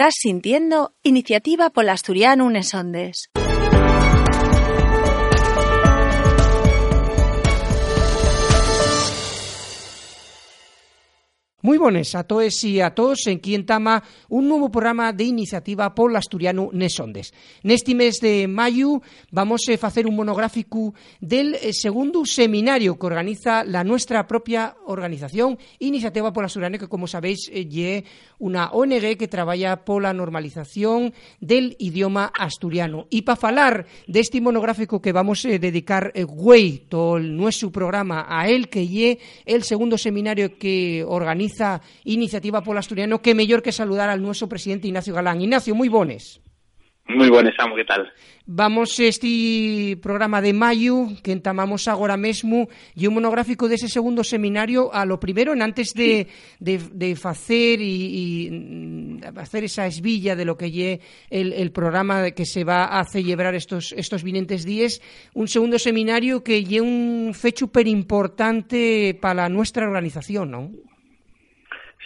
Estás sintiendo Iniciativa Polasturiano Unesondes. Muy buenas a todos y a todos en quien tama un nuevo programa de iniciativa por asturiano Nesondes. Neste mes de mayo vamos a hacer un monográfico del eh, segundo seminario que organiza la nuestra propia organización Iniciativa por Asturiano, que como sabéis es eh, una ONG que trabaja por la normalización del idioma asturiano. Y para hablar de este monográfico que vamos a dedicar eh, güey todo nuestro programa a él, que lle el segundo seminario que organiza Iniciativa Polo Asturiano, que mejor que saludar al nuestro presidente Ignacio Galán. Ignacio, muy buenos. Muy buenas, Samu, ¿qué tal? Vamos este programa de mayo que entamamos agora mesmo y un monográfico de ese segundo seminario a lo primero, en antes de, de, de facer y, hacer esa esvilla de lo que lle el, el programa que se va a celebrar estos, estos vinentes días, un segundo seminario que lle un fecho per importante para nuestra organización, ¿no?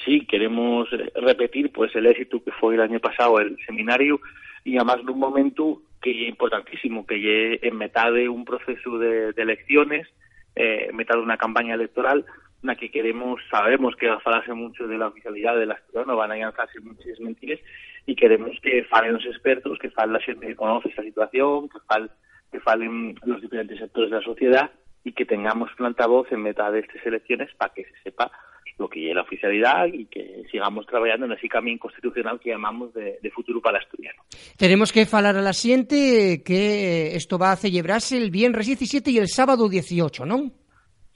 Sí queremos repetir pues el éxito que fue el año pasado el seminario y además en un momento que es importantísimo, que es en mitad de un proceso de, elecciones, eh, en mitad de una campaña electoral, en la que queremos, sabemos que va a falarse mucho de la oficialidad de la ciudad, no van a lanzarse muchas mentiras, y queremos que falen los expertos, que falen la gente que conoce esta situación, que falen, que falen los diferentes sectores de la sociedad y que tengamos planta voz en mitad de estas elecciones para que se sepa lo que es la oficialidad y que sigamos trabajando en ese camino constitucional que llamamos de, futuro para asturiano. Tenemos que falar a la siguiente que esto va a celebrarse el viernes 17 y el sábado 18, ¿no?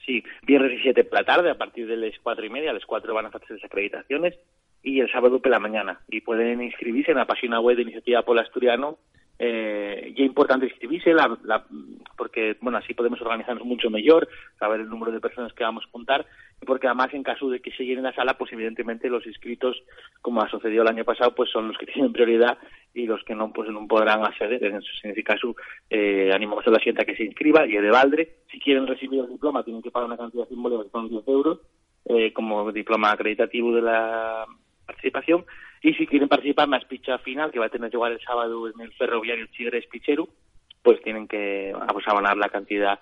Sí, viernes 17 por la tarde, a partir de las cuatro y media, a las cuatro van a hacerse las acreditaciones y el sábado por la mañana. Y pueden inscribirse en la página web de Iniciativa Polo Asturiano eh, y es importante inscribirse la, porque bueno así podemos organizarnos mucho mejor saber el número de personas que vamos a contar y porque además en caso de que se llene la sala pues evidentemente los inscritos como ha sucedido el año pasado pues son los que tienen prioridad y los que no pues no podrán acceder. En ese, caso eh, animamos a la gente a que se inscriba y de Valdre si quieren recibir el diploma tienen que pagar una cantidad simbólica de son 10 euros eh, como diploma acreditativo de la participación y si quieren participar en la espicha final que va a tener lugar el sábado en el ferroviario Chigres Picheru, pues tienen que pues, abonar la cantidad,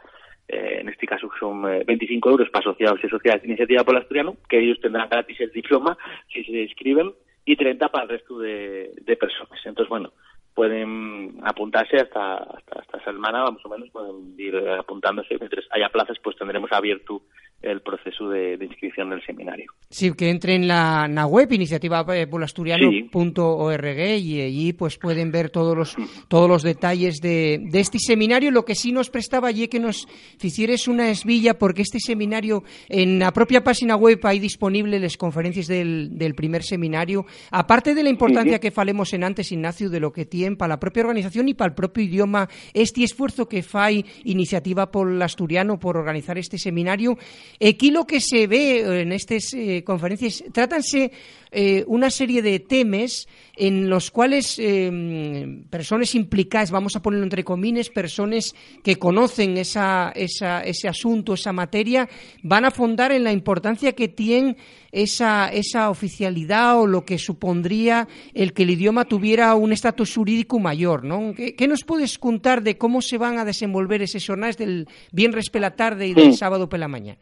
eh, en este caso son 25 eh, euros para asociados y sociedades de iniciativa por asturiano, que ellos tendrán gratis el diploma si se inscriben, y 30 para el resto de, de personas. Entonces, bueno, pueden apuntarse hasta, hasta esta semana, más o menos, pueden ir apuntándose. Mientras haya plazas, pues tendremos abierto el proceso de, inscripción del seminario. Sí, que entre en la, web iniciativapolasturiano.org y allí pues pueden ver todos los todos los detalles de, de este seminario. Lo que sí nos prestaba allí que nos hicieres una esvilla porque este seminario en la propia página web hay disponible las conferencias del, del primer seminario. Aparte de la importancia que falemos en antes, Ignacio, de lo que tiene para la propia organización y para el propio idioma, este esfuerzo que fai Iniciativa Polasturiano por organizar este seminario, Aquí lo que se ve en estas eh, conferencias, trátanse eh, una serie de temas en los cuales eh, personas implicadas, vamos a ponerlo entre comines, personas que conocen esa, esa, ese asunto, esa materia, van a fondar en la importancia que tiene esa, esa oficialidad o lo que supondría el que el idioma tuviera un estatus jurídico mayor, ¿no? ¿Qué, ¿Qué, nos puedes contar de cómo se van a desenvolver esas jornadas del viernes por la tarde y del sábado por la mañana?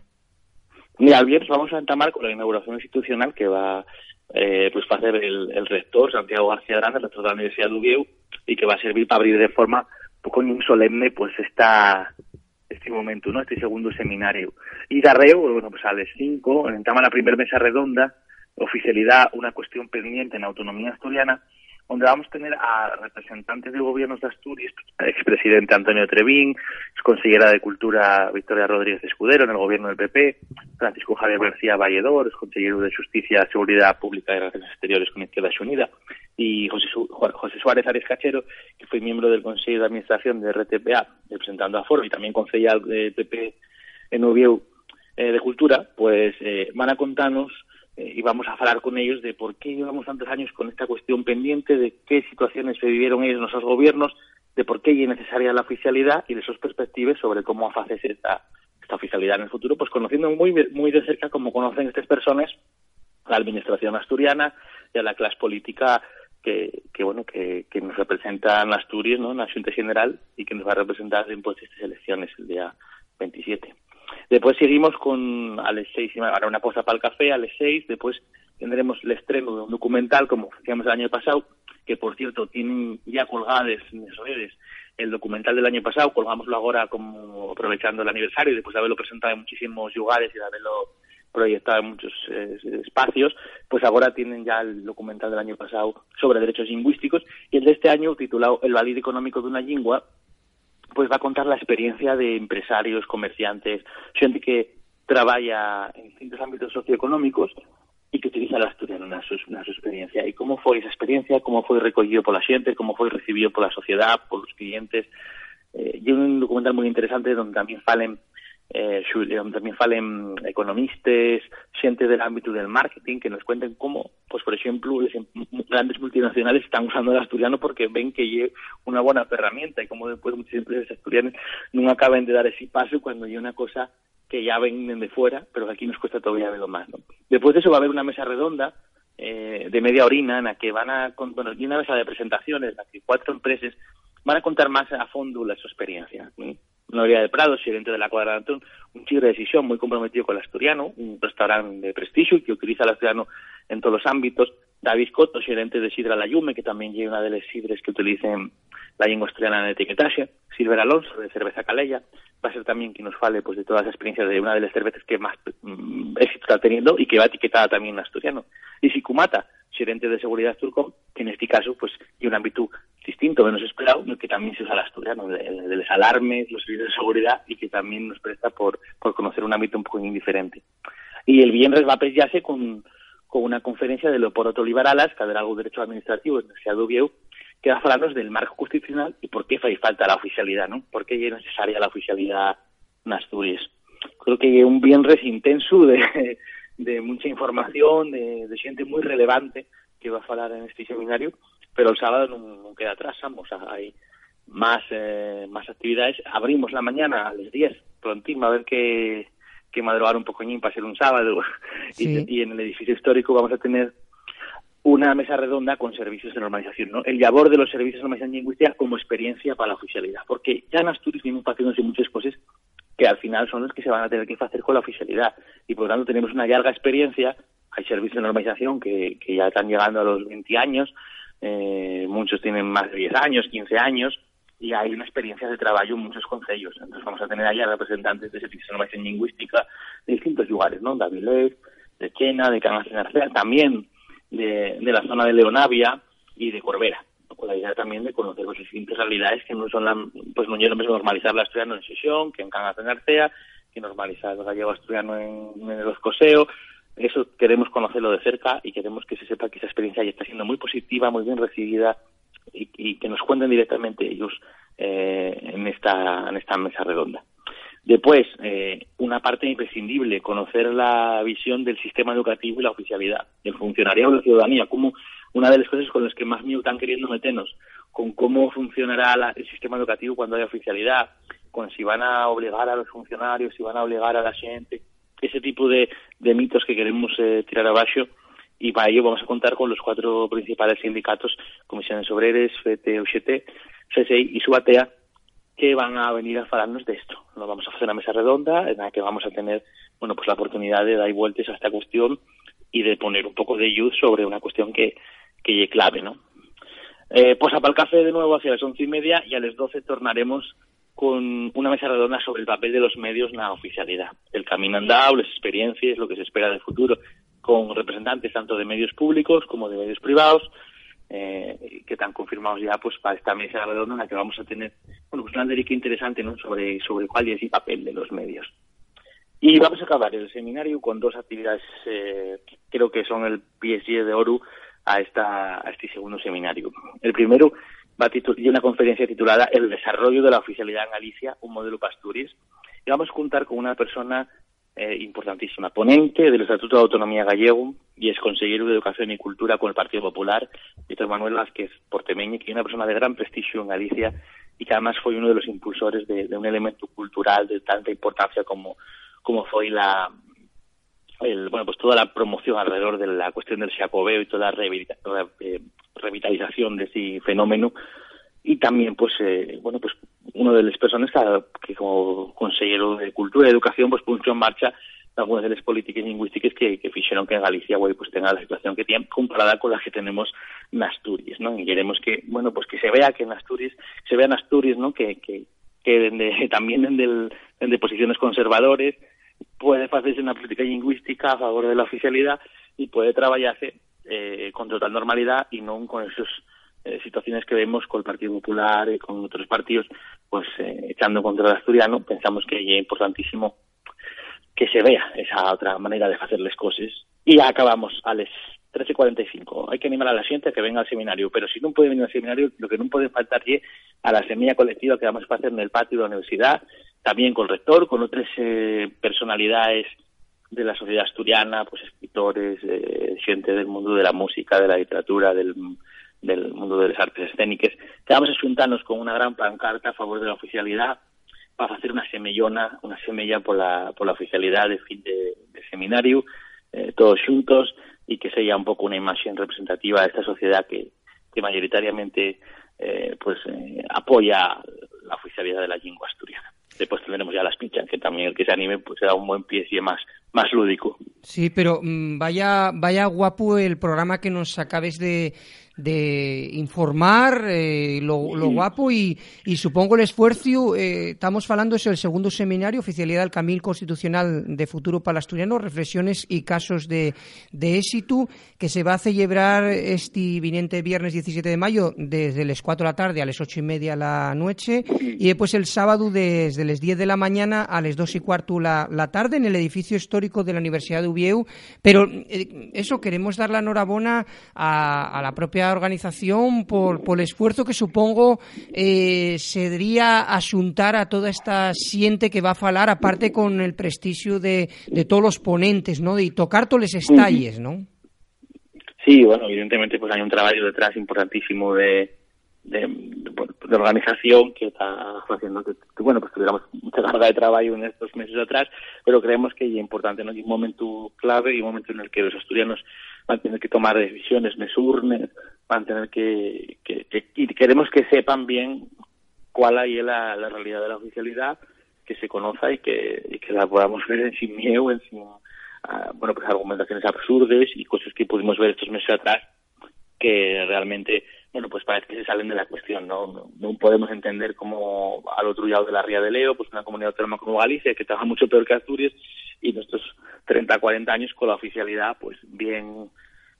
Mira, el viernes vamos a entamar con la inauguración institucional que va eh, pues va a hacer el, rector Santiago García Grande, el rector de la Universidad de Ubieu, y que va a servir para abrir de forma un poco solemne pues esta este momento, ¿no? Este segundo seminario. Y Darreo, bueno, pues a las 5, entama la primera mesa redonda, oficialidad, una cuestión pendiente en autonomía asturiana, donde vamos a tener a representantes de gobiernos de Asturias, expresidente Antonio Trevín, consejera de Cultura Victoria Rodríguez Escudero en el gobierno del PP, Francisco Javier García Valledor, consejero de Justicia, Seguridad Pública y Relaciones Exteriores con Izquierda Unida, y José, José Suárez Ares Cachero, que fue miembro del Consejo de Administración de RTPA, representando a Foro, y también concejal del PP en Oviedo eh, de Cultura, pues eh, van a contarnos eh, y vamos a hablar con ellos de por qué llevamos tantos años con esta cuestión pendiente, de qué situaciones se vivieron ellos en nuestros gobiernos, de por qué es necesaria la oficialidad y de sus perspectivas sobre cómo hacerse esta, esta oficialidad en el futuro, pues conociendo muy, muy de cerca como conocen estas personas la administración asturiana y a la clase política que, que bueno que, que nos representan Asturias ¿no? en la Junta General y que nos va a representar en pues, estas elecciones el día 27. Después seguimos con a las 6, ahora una cosa para el café a las 6, después tendremos el estreno de un documental como hacíamos el año pasado, que por cierto tienen ya colgadas en las redes el documental del año pasado, colgámoslo ahora como aprovechando el aniversario, después de haberlo presentado en muchísimos lugares y de haberlo proyectado en muchos eh, espacios, pues ahora tienen ya el documental del año pasado sobre derechos lingüísticos y el de este año titulado El valor económico de una lengua, pues va a contar la experiencia de empresarios, comerciantes, gente que trabaja en distintos ámbitos socioeconómicos y que utiliza el asturiano en su, su experiencia. Y cómo fue esa experiencia, cómo fue recogido por la gente, cómo fue recibido por la sociedad, por los clientes. Eh, un documental muy interesante donde también falen eh, también falen economistas, gente del ámbito del marketing, que nos cuenten cómo, pues por ejemplo, em, grandes multinacionales están usando el asturiano porque ven que es una buena herramienta y cómo después muchas empresas asturianas no acaban de dar ese paso cuando hay una cosa que ya venden de fuera, pero que aquí nos cuesta todavía verlo más. Después de eso va a haber una mesa redonda eh, de media orina en la que van a, bueno, y una mesa de presentaciones en la que cuatro empresas van a contar más a fondo la su experiencia. Noria de Prado, gerente de la Cuadra de Antón, un chico de decisión muy comprometido con el asturiano, un restaurante de prestigio que utiliza el asturiano en todos los ámbitos. David Cotto, gerente de Sidra La Yume, que también lleva una de las sidres que utilicen la lengua asturiana en etiquetaje. Silver Alonso, de Cerveza Calella, va a ser también quien nos fale pues, de todas las experiencias de una de las cervezas que más mm, éxito está teniendo y que va etiquetada también en asturiano. Y Sikumata, gerente de seguridad Turcom, que en este caso pues y un ámbito distinto, menos esperado, que también se usa el asturiano, de, los alarmes, los servicios de seguridad y que también nos presta por, por conocer un ámbito un poco indiferente. Y el viernes va a con, con una conferencia de Leopoldo Olivaralas, algo de Derecho Administrativo en Universidad de que va a hablarnos del marco constitucional y por qué falta la oficialidad, ¿no? ¿Por qué es necesaria la oficialidad en Asturias? Creo que un viernes intenso de, de mucha información, de, de gente muy relevante que va a hablar en este seminario, pero el sábado no, queda atrás, vamos, hay más eh, más actividades. Abrimos la mañana a las 10, prontín, a ver que, que madrugar un pocoñín para ser un sábado. Y, y, en el edificio histórico vamos a tener una mesa redonda con servicios de normalización, ¿no? El labor de los servicios de normalización lingüística como experiencia para la oficialidad, porque ya en Asturias venimos haciéndose muchas cosas que al final son los que se van a tener que hacer con la oficialidad y por lo tanto tenemos una larga experiencia, hay servicios de normalización que, que ya están llegando a los 20 años, eh, muchos tienen más de 10 años, 15 años, y hay una experiencia de trabajo en muchos consejos. Entonces vamos a tener allá representantes de normación lingüística de distintos lugares, ¿no? De Avilés, de Chena, de Cangas de García, también de, de, la zona de Leonavia y de Corbera, con la idea también de conocer las distintas realidades que no son la, pues no es lo mismo normalizar la asturiano en sesión que en Cangas de García, que normalizar el gallego asturiano en, en el Oscoseo, eso queremos conocerlo de cerca y queremos que se sepa que esa experiencia ya está siendo muy positiva, muy bien recibida y, que nos cuenten directamente ellos eh, en, esta, en esta mesa redonda. Después, eh, una parte imprescindible, conocer la visión del sistema educativo y la oficialidad, del funcionariado de la ciudadanía, como una de las cosas con las que más miedo están queriendo meternos, con cómo funcionará el sistema educativo cuando haya oficialidad, con si van a obligar a los funcionarios, si van a obligar a la gente, ese tipo de, de mitos que queremos eh, tirar abajo y para ello vamos a contar con los cuatro principales sindicatos, Comisiones Obreras, FT, UGT, CSI y Subatea, que van a venir a hablarnos de esto. Nos vamos a hacer una mesa redonda en la que vamos a tener bueno pues la oportunidad de dar vueltas a esta cuestión y de poner un poco de luz sobre una cuestión que, que es clave, ¿no? Eh, pues a el café de nuevo hacia las once y media y a las doce tornaremos con una mesa redonda sobre el papel de los medios en la oficialidad, el camino andado, las experiencias, lo que se espera del futuro, con representantes tanto de medios públicos como de medios privados, eh, que están confirmados ya pues para esta mesa redonda en la que vamos a tener bueno, pues una derica interesante ¿no? sobre, sobre cuál es el papel de los medios. Y vamos a acabar el seminario con dos actividades eh, que creo que son el PSG de Oru a, esta, a este segundo seminario. El primero va a una conferencia titulada El desarrollo de la oficialidad en Galicia, un modelo Pasturis. Y vamos a contar con una persona eh, importantísima, ponente del Estatuto de Autonomía Gallego y es consejero de Educación y Cultura con el Partido Popular, Víctor Manuel Vázquez Portemeñe, que es una persona de gran prestigio en Galicia y que además fue uno de los impulsores de, un elemento cultural de tanta importancia como, como fue la, el, bueno, pues toda la promoción alrededor de la cuestión del Xacobeo y toda la, eh, revitalización de ese fenómeno. Y también pues eh, bueno pues uno de las personas que, como consejero de Cultura y Educación pues puso en marcha algunas de las políticas lingüísticas que, que que en Galicia pues tenga la situación que tiene comparada con la que tenemos en Asturias, ¿no? Y queremos que, bueno, pues que se vea que en Asturias, se vea Asturias, ¿no? Que, que, que también en de posiciones conservadores puede hacerse una política lingüística a favor de la oficialidad y puede trabajarse eh, con total normalidad y no con esas eh, situaciones que vemos con el Partido Popular y con otros partidos pues eh, echando contra el asturiano pensamos que es importantísimo que se vea esa otra manera de hacer las cosas y ya acabamos a las 13.45 hay que animar a la gente a que venga al seminario pero si no puede venir al seminario lo que no puede faltar es a la semilla colectiva que vamos a hacer en el patio de la universidad también con el rector con otras personalidades de la sociedad asturiana, pues escritores, eh, gente del mundo de la música, de la literatura, del, del mundo de las artes escénicas, vamos a juntarnos con una gran pancarta a favor de la oficialidad para hacer una semillona, una semilla por la, por la oficialidad de fin de, seminario, eh, todos juntos, y que sea un poco una imagen representativa de esta sociedad que, que mayoritariamente eh, pues eh, apoya la oficialidad de la lengua asturiana. Después tendremos ya las pinchas, que también el que se anime pues será un buen pie y más, más lúdico. Sí, pero mm, vaya, vaya guapo el programa que nos acabes de, de informar eh, lo, guapo y, y, supongo el esfuerzo eh, estamos hablando es el segundo seminario oficialidad del Camino Constitucional de Futuro para Asturiano reflexiones y casos de, de éxito que se va a celebrar este viniente viernes 17 de mayo desde las 4 de la tarde a las 8 y media la noche y después el sábado desde las 10 de la mañana a las 2 y cuarto la, la tarde en el edificio histórico de la Universidad de Ubieu. Pero eh, eso queremos dar la enhorabuena a, a la propia organización por, por el esfuerzo que supongo eh, se debería asuntar a toda esta siente que va a falar, aparte con el prestigio de, de todos los ponentes, ¿no? De tocar todos los estalles, ¿no? Sí, bueno, evidentemente pues hay un trabajo detrás importantísimo de, de, organización que está haciendo que, bueno pues tuviéramos mucha carga de trabajo en estos meses atrás pero creemos que es importante no es un momento clave y un momento en el que los estudiantes van a tener que tomar decisiones mesurnes van tener que, que, y queremos que sepan bien cuál es la, la, realidad de la oficialidad que se conozca y que, y que la podamos ver sin miedo en sin uh, bueno pues argumentaciones absurdas y cosas que pudimos ver estos meses atrás que realmente bueno, pues parece que se salen de la cuestión, ¿no? No, podemos entender cómo al otro lado de la Ría de Leo, pues una comunidad autónoma como Galicia, que trabaja mucho peor que Asturias, y nuestros 30, 40 años con la oficialidad, pues bien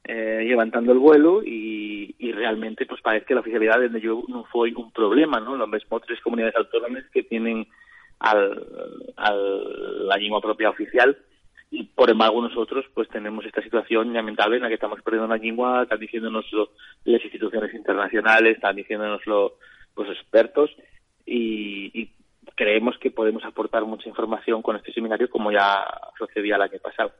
eh, levantando el vuelo, y, y realmente, pues parece que la oficialidad desde yo no fue un problema, ¿no? Lo mismo tres comunidades autónomas que tienen al, la lengua propia oficial, y por embargo nosotros pues tenemos esta situación lamentable en la que estamos perdiendo la lengua, están diciéndonos las instituciones internacionales, están diciéndonos los expertos y, creemos que podemos aportar mucha información con este seminario como ya sucedía el año pasado.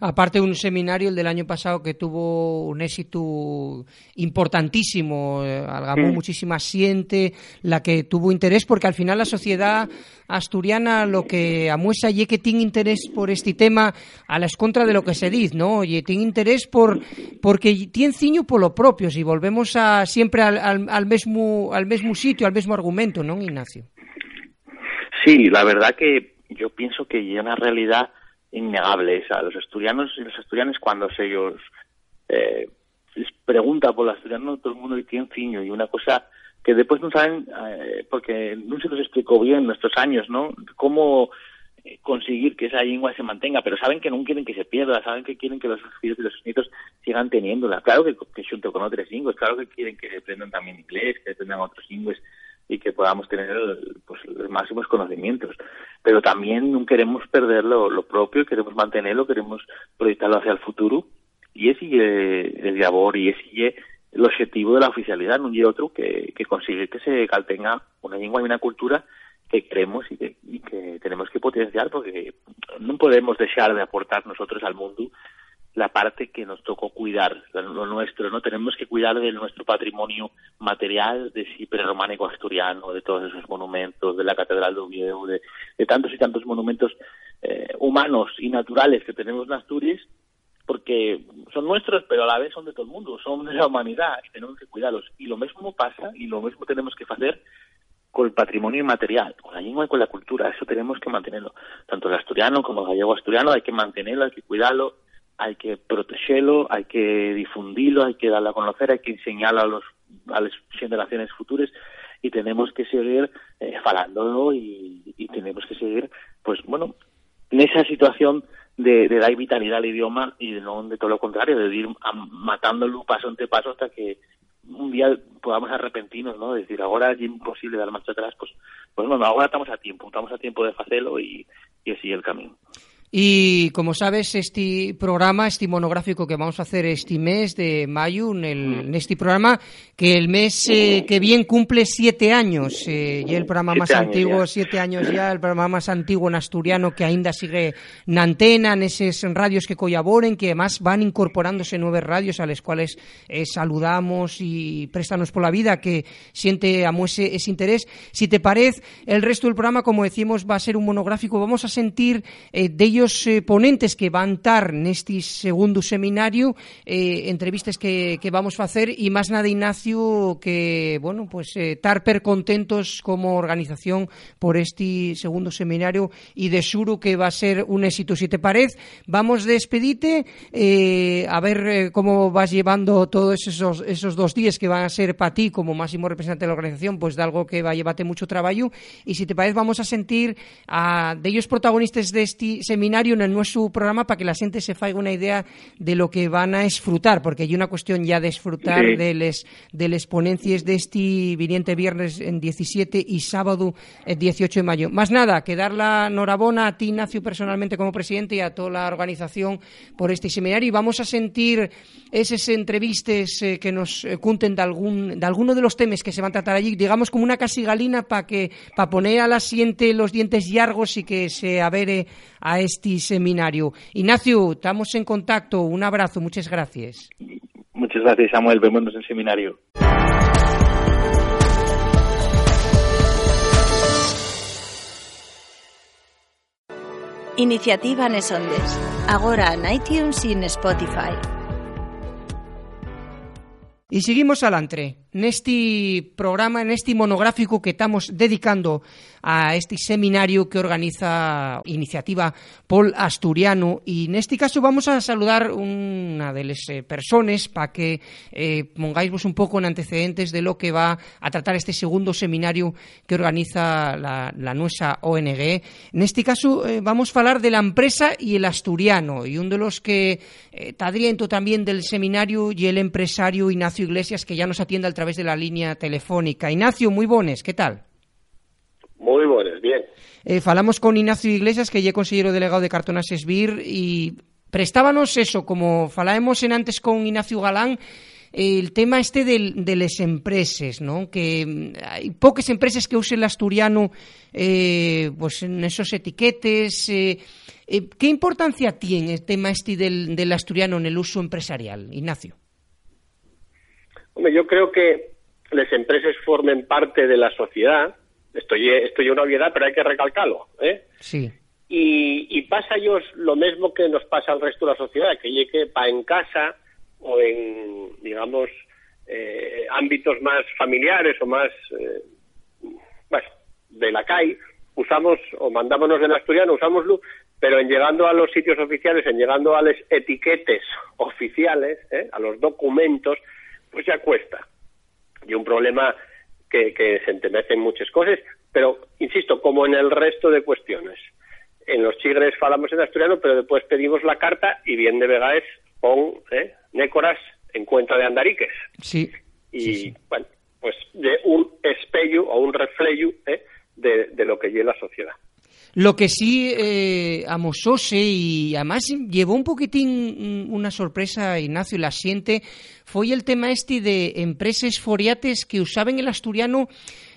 Aparte de un seminario, el del año pasado, que tuvo un éxito importantísimo, eh, algamó muchísima siente, la que tuvo interés, porque al final la sociedad asturiana lo que amuesa y que tiene interés por este tema a la contra de lo que se dice, ¿no? Oye, tiene interés por porque tiene ciño por lo propio, si volvemos a siempre al, al, al, mismo, al mismo sitio, al mismo argumento, ¿no, Ignacio? Sí, la verdad que yo pienso que hay una realidad innegable a los asturianos y los asturianos cuando se ellos eh, les pregunta por los asturianos todo el mundo tiene ciño y una cosa que después no saben eh, porque no se nos explicó bien nuestros años no cómo eh, conseguir que esa lengua se mantenga pero saben que no quieren que se pierda saben que quieren que los hijos y los nietos sigan teniéndola. Claro que, junto con otros lenguas claro que quieren que aprendan también inglés que aprendan otros lenguas y que podamos tener pues, los máximos conocimientos. Pero también no queremos perder lo, propio, queremos mantenerlo, queremos proyectarlo hacia el futuro y ese es el labor y ese es el objetivo de la oficialidad, no hay otro que, que conseguir que se caltenga una lengua y una cultura que queremos y que, y que tenemos que potenciar porque no podemos dejar de aportar nosotros al mundo la parte que nos tocó cuidar, lo nuestro, ¿no? Tenemos que cuidar de nuestro patrimonio material, de sí románico asturiano, de todos esos monumentos, de la Catedral de Oviedo, de, tantos y tantos monumentos eh, humanos y naturales que tenemos en Asturias, porque son nuestros, pero a la vez son de todo el mundo, son de la humanidad y tenemos que cuidarlos. Y lo mismo pasa y lo mismo tenemos que hacer con el patrimonio inmaterial, con la lengua y con la cultura. Eso tenemos que mantenerlo. Tanto el asturiano como el gallego asturiano hay que mantenerlo, hay que cuidarlo, hay que protegerlo, hay que difundirlo, hay que darlo a conocer, hay que enseñarlo a, los, a las generaciones futuras y tenemos que seguir eh, falándolo y, y tenemos que seguir, pues bueno, en esa situación de, de dar vitalidad al idioma y de no de todo lo contrario, de ir matándolo paso ante paso hasta que un día podamos arrepentirnos, ¿no? decir, ahora es imposible dar marcha atrás, pues, pues bueno, ahora estamos a tiempo, estamos a tiempo de hacerlo y, y así el camino. Y como sabes, este programa, este monográfico que vamos a hacer este mes de mayo, en, el, en este programa, que el mes eh, que viene cumple siete años, eh, y el programa más antiguo, siete años ya, el programa más antiguo en asturiano que ainda sigue en antena, en esos radios que colaboren, que además van incorporándose nueve radios a las cuales eh, saludamos y préstanos por la vida, que siente a ese, ese interés. Si te parece, el resto del programa, como decimos, va a ser un monográfico, vamos a sentir de ellos varios eh, ponentes que van estar neste segundo seminario, eh, entrevistas que, que vamos facer e máis nada Ignacio que, bueno, pues eh, tar per contentos como organización por este segundo seminario e de xuro que va a ser un éxito. Si te parece, vamos despedite eh, a ver eh, vas llevando todos esos, esos dos días que van a ser para ti como máximo representante de la organización, pues de algo que va a llevarte mucho traballo e si te parece vamos a sentir a de ellos protagonistas de este seminario seminario en nuestro programa para que la gente se faiga una idea de lo que van a disfrutar, porque hay una cuestión ya de disfrutar sí. de les, de les ponencias de este viniente viernes en 17 y sábado en 18 de mayo. Más nada, que dar la enhorabuena a ti, Ignacio, personalmente como presidente y a toda la organización por este seminario. Y vamos a sentir esas entrevistas eh, que nos eh, cuenten de algún de alguno de los temas que se van a tratar allí, digamos como una casigalina para que para poner a la siguiente los dientes largos y que se avere a este seminario. Ignacio, estamos en contacto. Un abrazo, muchas gracias. Muchas gracias, Samuel. Vémonos en seminario. Iniciativa Nesondes. Agora en iTunes y en Spotify. Y seguimos adelante. Neste programa, neste monográfico que estamos dedicando a este seminario que organiza Iniciativa Pol Asturiano y en este caso vamos a saludar una de las eh, personas para que eh, pongáis vos un poco en antecedentes de lo que va a tratar este segundo seminario que organiza la, la nuestra ONG. En este caso eh, vamos a hablar de la empresa y el asturiano y uno de los que eh, tadriento también del seminario y el empresario Ignacio Iglesias que ya nos atiende al través de la línea telefónica. Ignacio, muy bones, ¿qué tal? Muy buenas, bien. Eh, falamos con Ignacio Iglesias, que ya consejero delegado de Cartonas Esbir, y prestábanos eso, como falábamos en antes con Ignacio Galán, el tema este de las empresas, ¿no? Que mm, hay pocas empresas que usen el asturiano eh, pues en esos etiquetes. Eh, eh, ¿Qué importancia tiene el tema este del, del asturiano en el uso empresarial, Ignacio? Hombre, yo creo que las empresas formen parte de la sociedad. Esto es una obviedad, pero hay que recalcarlo. ¿eh? Sí. Y, y pasa ellos lo mismo que nos pasa al resto de la sociedad, que llegue para en casa o en, digamos, eh, ámbitos más familiares o más, eh, bueno, de la calle, usamos o mandámonos en asturiano, usámoslo, pero en llegando a los sitios oficiales, en llegando a las etiquetes oficiales, ¿eh? a los documentos, pues ya cuesta. Y un problema que, que se entemecen muchas cosas, pero insisto, como en el resto de cuestiones. En los chigres falamos en asturiano, pero después pedimos la carta y bien de vegaes con ¿eh? nécoras en cuenta de andariques. Sí. Y sí, sí. bueno, pues de un espello o un reflejo ¿eh? de, de lo que lleva la sociedad. Lo que sí eh, amosóse y además llevó un poquitín una sorpresa Ignacio la siente fue el tema este de empresas foriates que usaban el asturiano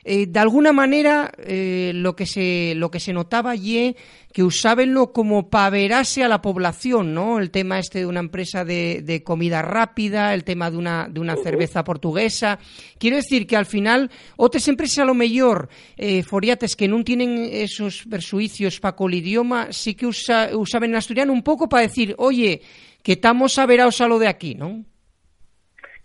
eh, de alguna manera eh, lo que se lo que se notaba allí que usábenlo como para verase a la población, ¿no? El tema este de una empresa de, de comida rápida, el tema de una, de una cerveza portuguesa. Quiero decir que al final, otras empresas a lo mejor, eh, foriates que no tienen esos persuicios para con el idioma, sí que usa, usaban el asturiano un poco para decir, oye, que estamos averados a lo de aquí, ¿no?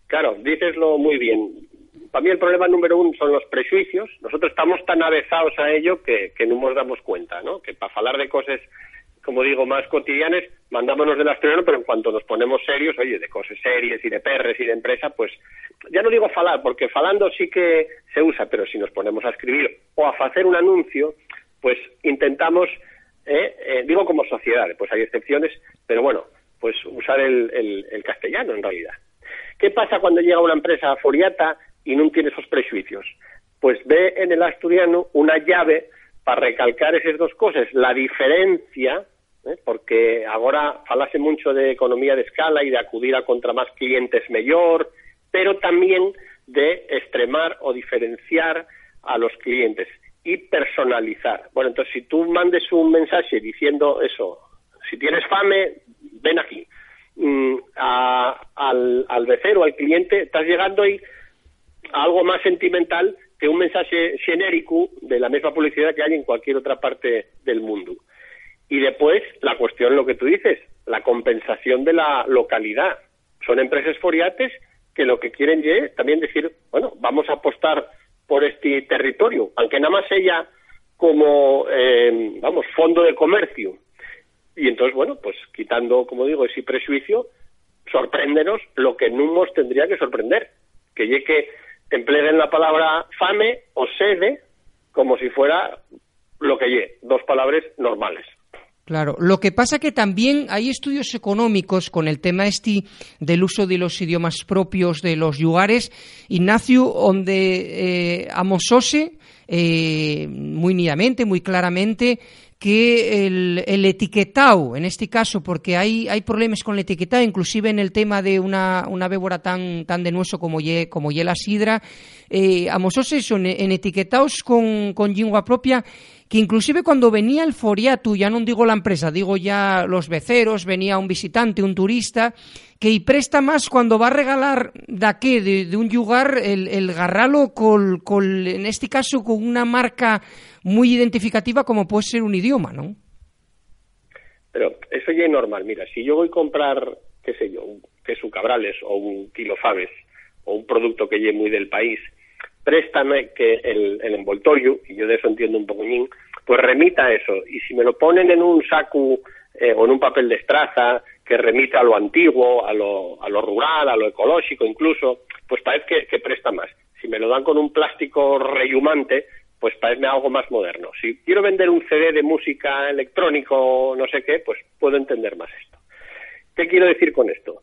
Claro, diceslo muy bien. Para mí el problema número uno son los prejuicios. Nosotros estamos tan avezados a ello que, no nos damos cuenta, ¿no? Que para hablar de cosas como digo, más cotidianas, mandámonos del asturiano, pero en cuanto nos ponemos serios, oye, de cosas serias y de perres y de empresa, pues ya no digo falar, porque falando sí que se usa, pero si nos ponemos a escribir o a hacer un anuncio, pues intentamos, eh, eh, digo como sociedad, pues hay excepciones, pero bueno, pues usar el, el, castellano en realidad. ¿Qué pasa cuando llega una empresa foriata y no tiene esos prejuicios? Pues ve en el asturiano una llave para recalcar esas dos cosas, la diferencia, ¿eh? porque ahora falase mucho de economía de escala y de acudir a contra más clientes mejor, pero también de extremar o diferenciar a los clientes y personalizar. Bueno, entonces si tú mandes un mensaje diciendo eso, si tienes fame, ven aquí. Mm, al, al becero, al cliente, estás llegando ahí algo más sentimental que un mensaje genérico de la misma publicidad que hay en cualquier otra parte del mundo. Y después, la cuestión, lo que tú dices, la compensación de la localidad. Son empresas foriates que lo que quieren es también decir, bueno, vamos a apostar por este territorio, aunque nada más ella como, eh, vamos, fondo de comercio. Y entonces, bueno, pues quitando, como digo, ese prejuicio, sorpréndenos lo que no nos tendría que sorprender, que llegue empleen la palabra fame o sede como si fuera lo que ye, dos palabras normales. Claro, lo que pasa que también hay estudios económicos con el tema este del uso de los idiomas propios de los lugares, Ignacio, donde eh, eh, muy nidamente, muy claramente, que el, el, etiquetado, en este caso, porque hay, hay problemas con el etiquetado, inclusive en el tema de una, una bébora tan, tan denuoso como ye, como ye la sidra, eh, amosose son en etiquetados con, con lengua propia, que inclusive cuando venía el foriatu, ya no digo la empresa, digo ya los beceros, venía un visitante, un turista, que y presta más cuando va a regalar de aquí, de, un lugar, el, el garralo con, en este caso, con una marca muy identificativa como puede ser un idioma, ¿no? Pero eso ya es normal. Mira, si yo voy a comprar, qué sé yo, un queso cabrales o un kilo faves o un producto que lleve muy del país, préstame que el, envoltorio, y yo de eso entiendo un poquín, pues remita eso. Y si me lo ponen en un saco eh, o en un papel de estraza que remita a lo antiguo, a lo, a lo rural, a lo ecológico incluso, pues parece que, que presta más. Si me lo dan con un plástico reyumante, pues parece algo más moderno. Si quiero vender un CD de música electrónico, no sé qué, pues puedo entender más esto. ¿Qué quiero decir con esto?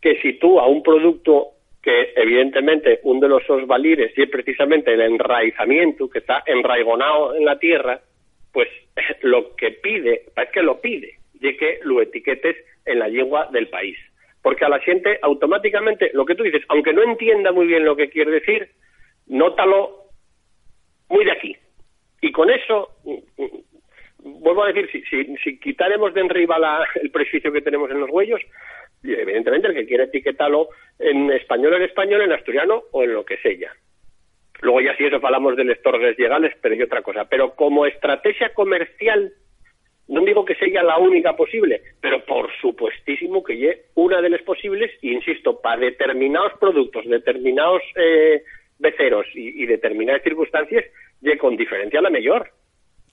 Que si tú a un producto que evidentemente uno de los dos valires y es precisamente el enraizamiento que está enraigonado en la tierra, pues lo que pide, es que lo pide, de que lo etiquetes en la lengua del país. Porque a la gente automáticamente, lo que tú dices, aunque no entienda muy bien lo que quiere decir, nótalo muy de aquí. Y con eso, mm, mm, vuelvo a decir, si, si, quitaremos de enriba la, el prejuicio que tenemos en los huellos, evidentemente el que quiere etiquetarlo en español en español, en asturiano o en lo que sea. Luego ya si eso hablamos de lectores legales, pero hay otra cosa. Pero como estrategia comercial, no digo que sea la única posible, pero por supuestísimo que es una de las posibles, insisto, para determinados productos, determinados eh, beceros y, determinadas circunstancias, y con diferencia la mayor.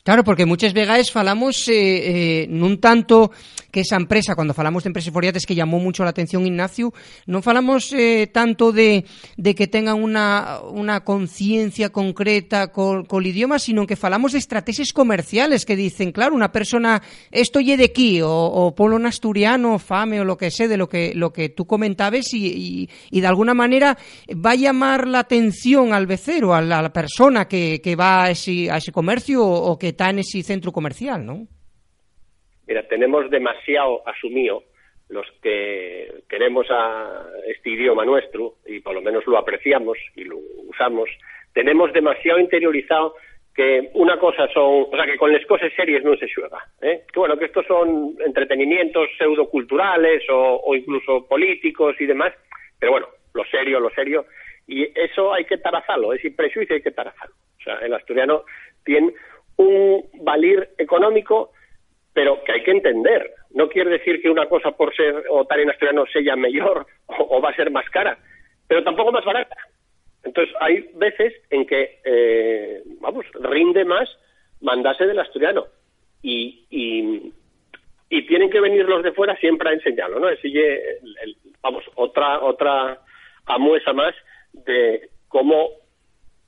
Claro, porque muchas veces falamos eh, eh, tanto que esa empresa, cuando falamos de empresas foriates que llamó mucho la atención Ignacio, no falamos eh, tanto de, de, que tengan una, una conciencia concreta con, el idioma, sino que falamos de estrategias comerciales que dicen, claro, una persona, esto ye de aquí, o, o polo asturiano, fame, o lo que sé, de lo que, lo que tú comentabas, y, y, y de alguna manera va a llamar la atención al becero, a la, a la persona que, que va a ese, a ese comercio o que está en ese centro comercial, ¿no? Mira, tenemos demasiado asumido los que queremos a este idioma nuestro, y por lo menos lo apreciamos y lo usamos, tenemos demasiado interiorizado que una cosa son, o sea, que con las cosas serias no se juega, ¿eh? que bueno, que estos son entretenimientos pseudoculturales o, o incluso políticos y demás, pero bueno, lo serio, lo serio, y eso hay que tarazarlo, ese prejuicio hay que tarazarlo. O sea, el asturiano tiene un valir económico, pero que hay que entender. no quiere decir que una cosa por ser o estar en asturiano sea mejor o, va a ser más cara, pero tampoco más barata. Entonces, hay veces en que, eh, vamos, rinde más mandarse del asturiano. Y, tienen que venir los de fuera siempre a enseñarlo, ¿no? Es, vamos, otra, otra amuesa más de cómo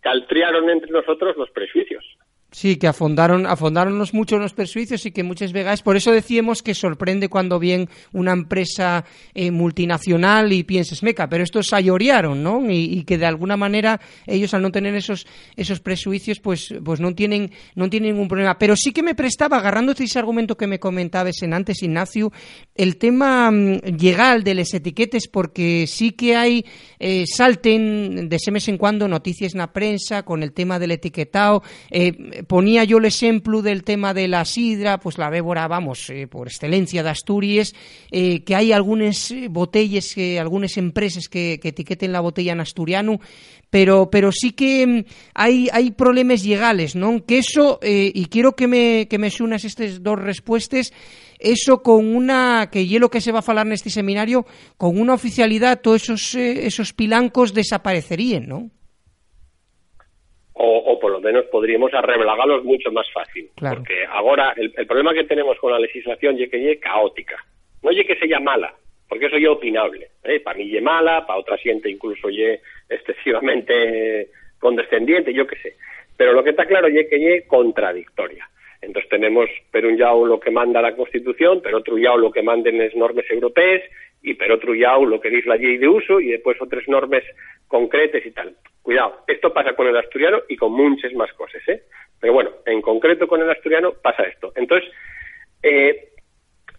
caltriaron entre nosotros los prejuicios. Sí, que afondaron, afondaronnos mucho los perjuicios y que muchas veces, por eso decíamos que sorprende cuando viene una empresa eh, multinacional y piensas, meca, pero estos sayorearon, ¿no? Y, que de alguna manera ellos al no tener esos, esos prejuicios, pues, pues no tienen, no tienen ningún problema. Pero sí que me prestaba, agarrando ese argumento que me comentabas en antes, Ignacio, el tema mm, legal de las etiquetas, porque sí que hay, eh, salten de ese mes en cuando noticias en la prensa con el tema del etiquetado, eh, ponía yo el ejemplo del tema de la sidra, pues la bébora, vamos, eh, por excelencia de Asturias, eh, que hay algunas eh, botellas, que algunas empresas que, etiqueten la botella en asturiano, pero, pero sí que mm, hay, hay problemas legales, ¿no? Que eso, y quiero que me, que me sunas estas dos respuestas, eso con una, que es lo que se va a hablar en este seminario, con una oficialidad todos esos, esos pilancos desaparecerían, ¿no? O, por lo menos podríamos arreblagarlos mucho más fácil. Porque ahora el, problema que tenemos con la legislación es que es caótica. No es que sea mala, porque eso ya es opinable. ¿eh? Para mí es mala, para otra gente incluso es excesivamente condescendiente, yo qué sé. Pero lo que está claro es que es contradictoria. Entonces tenemos, por un lado, lo que manda la Constitución, pero otro lado lo que manden las normas europeas, y por otro lo que dice la ley de uso, y después otras normas concretas y tal. Cuidado, esto pasa con el asturiano y con muchas más cosas, ¿eh? Pero bueno, en concreto con el asturiano pasa esto. Entonces, eh,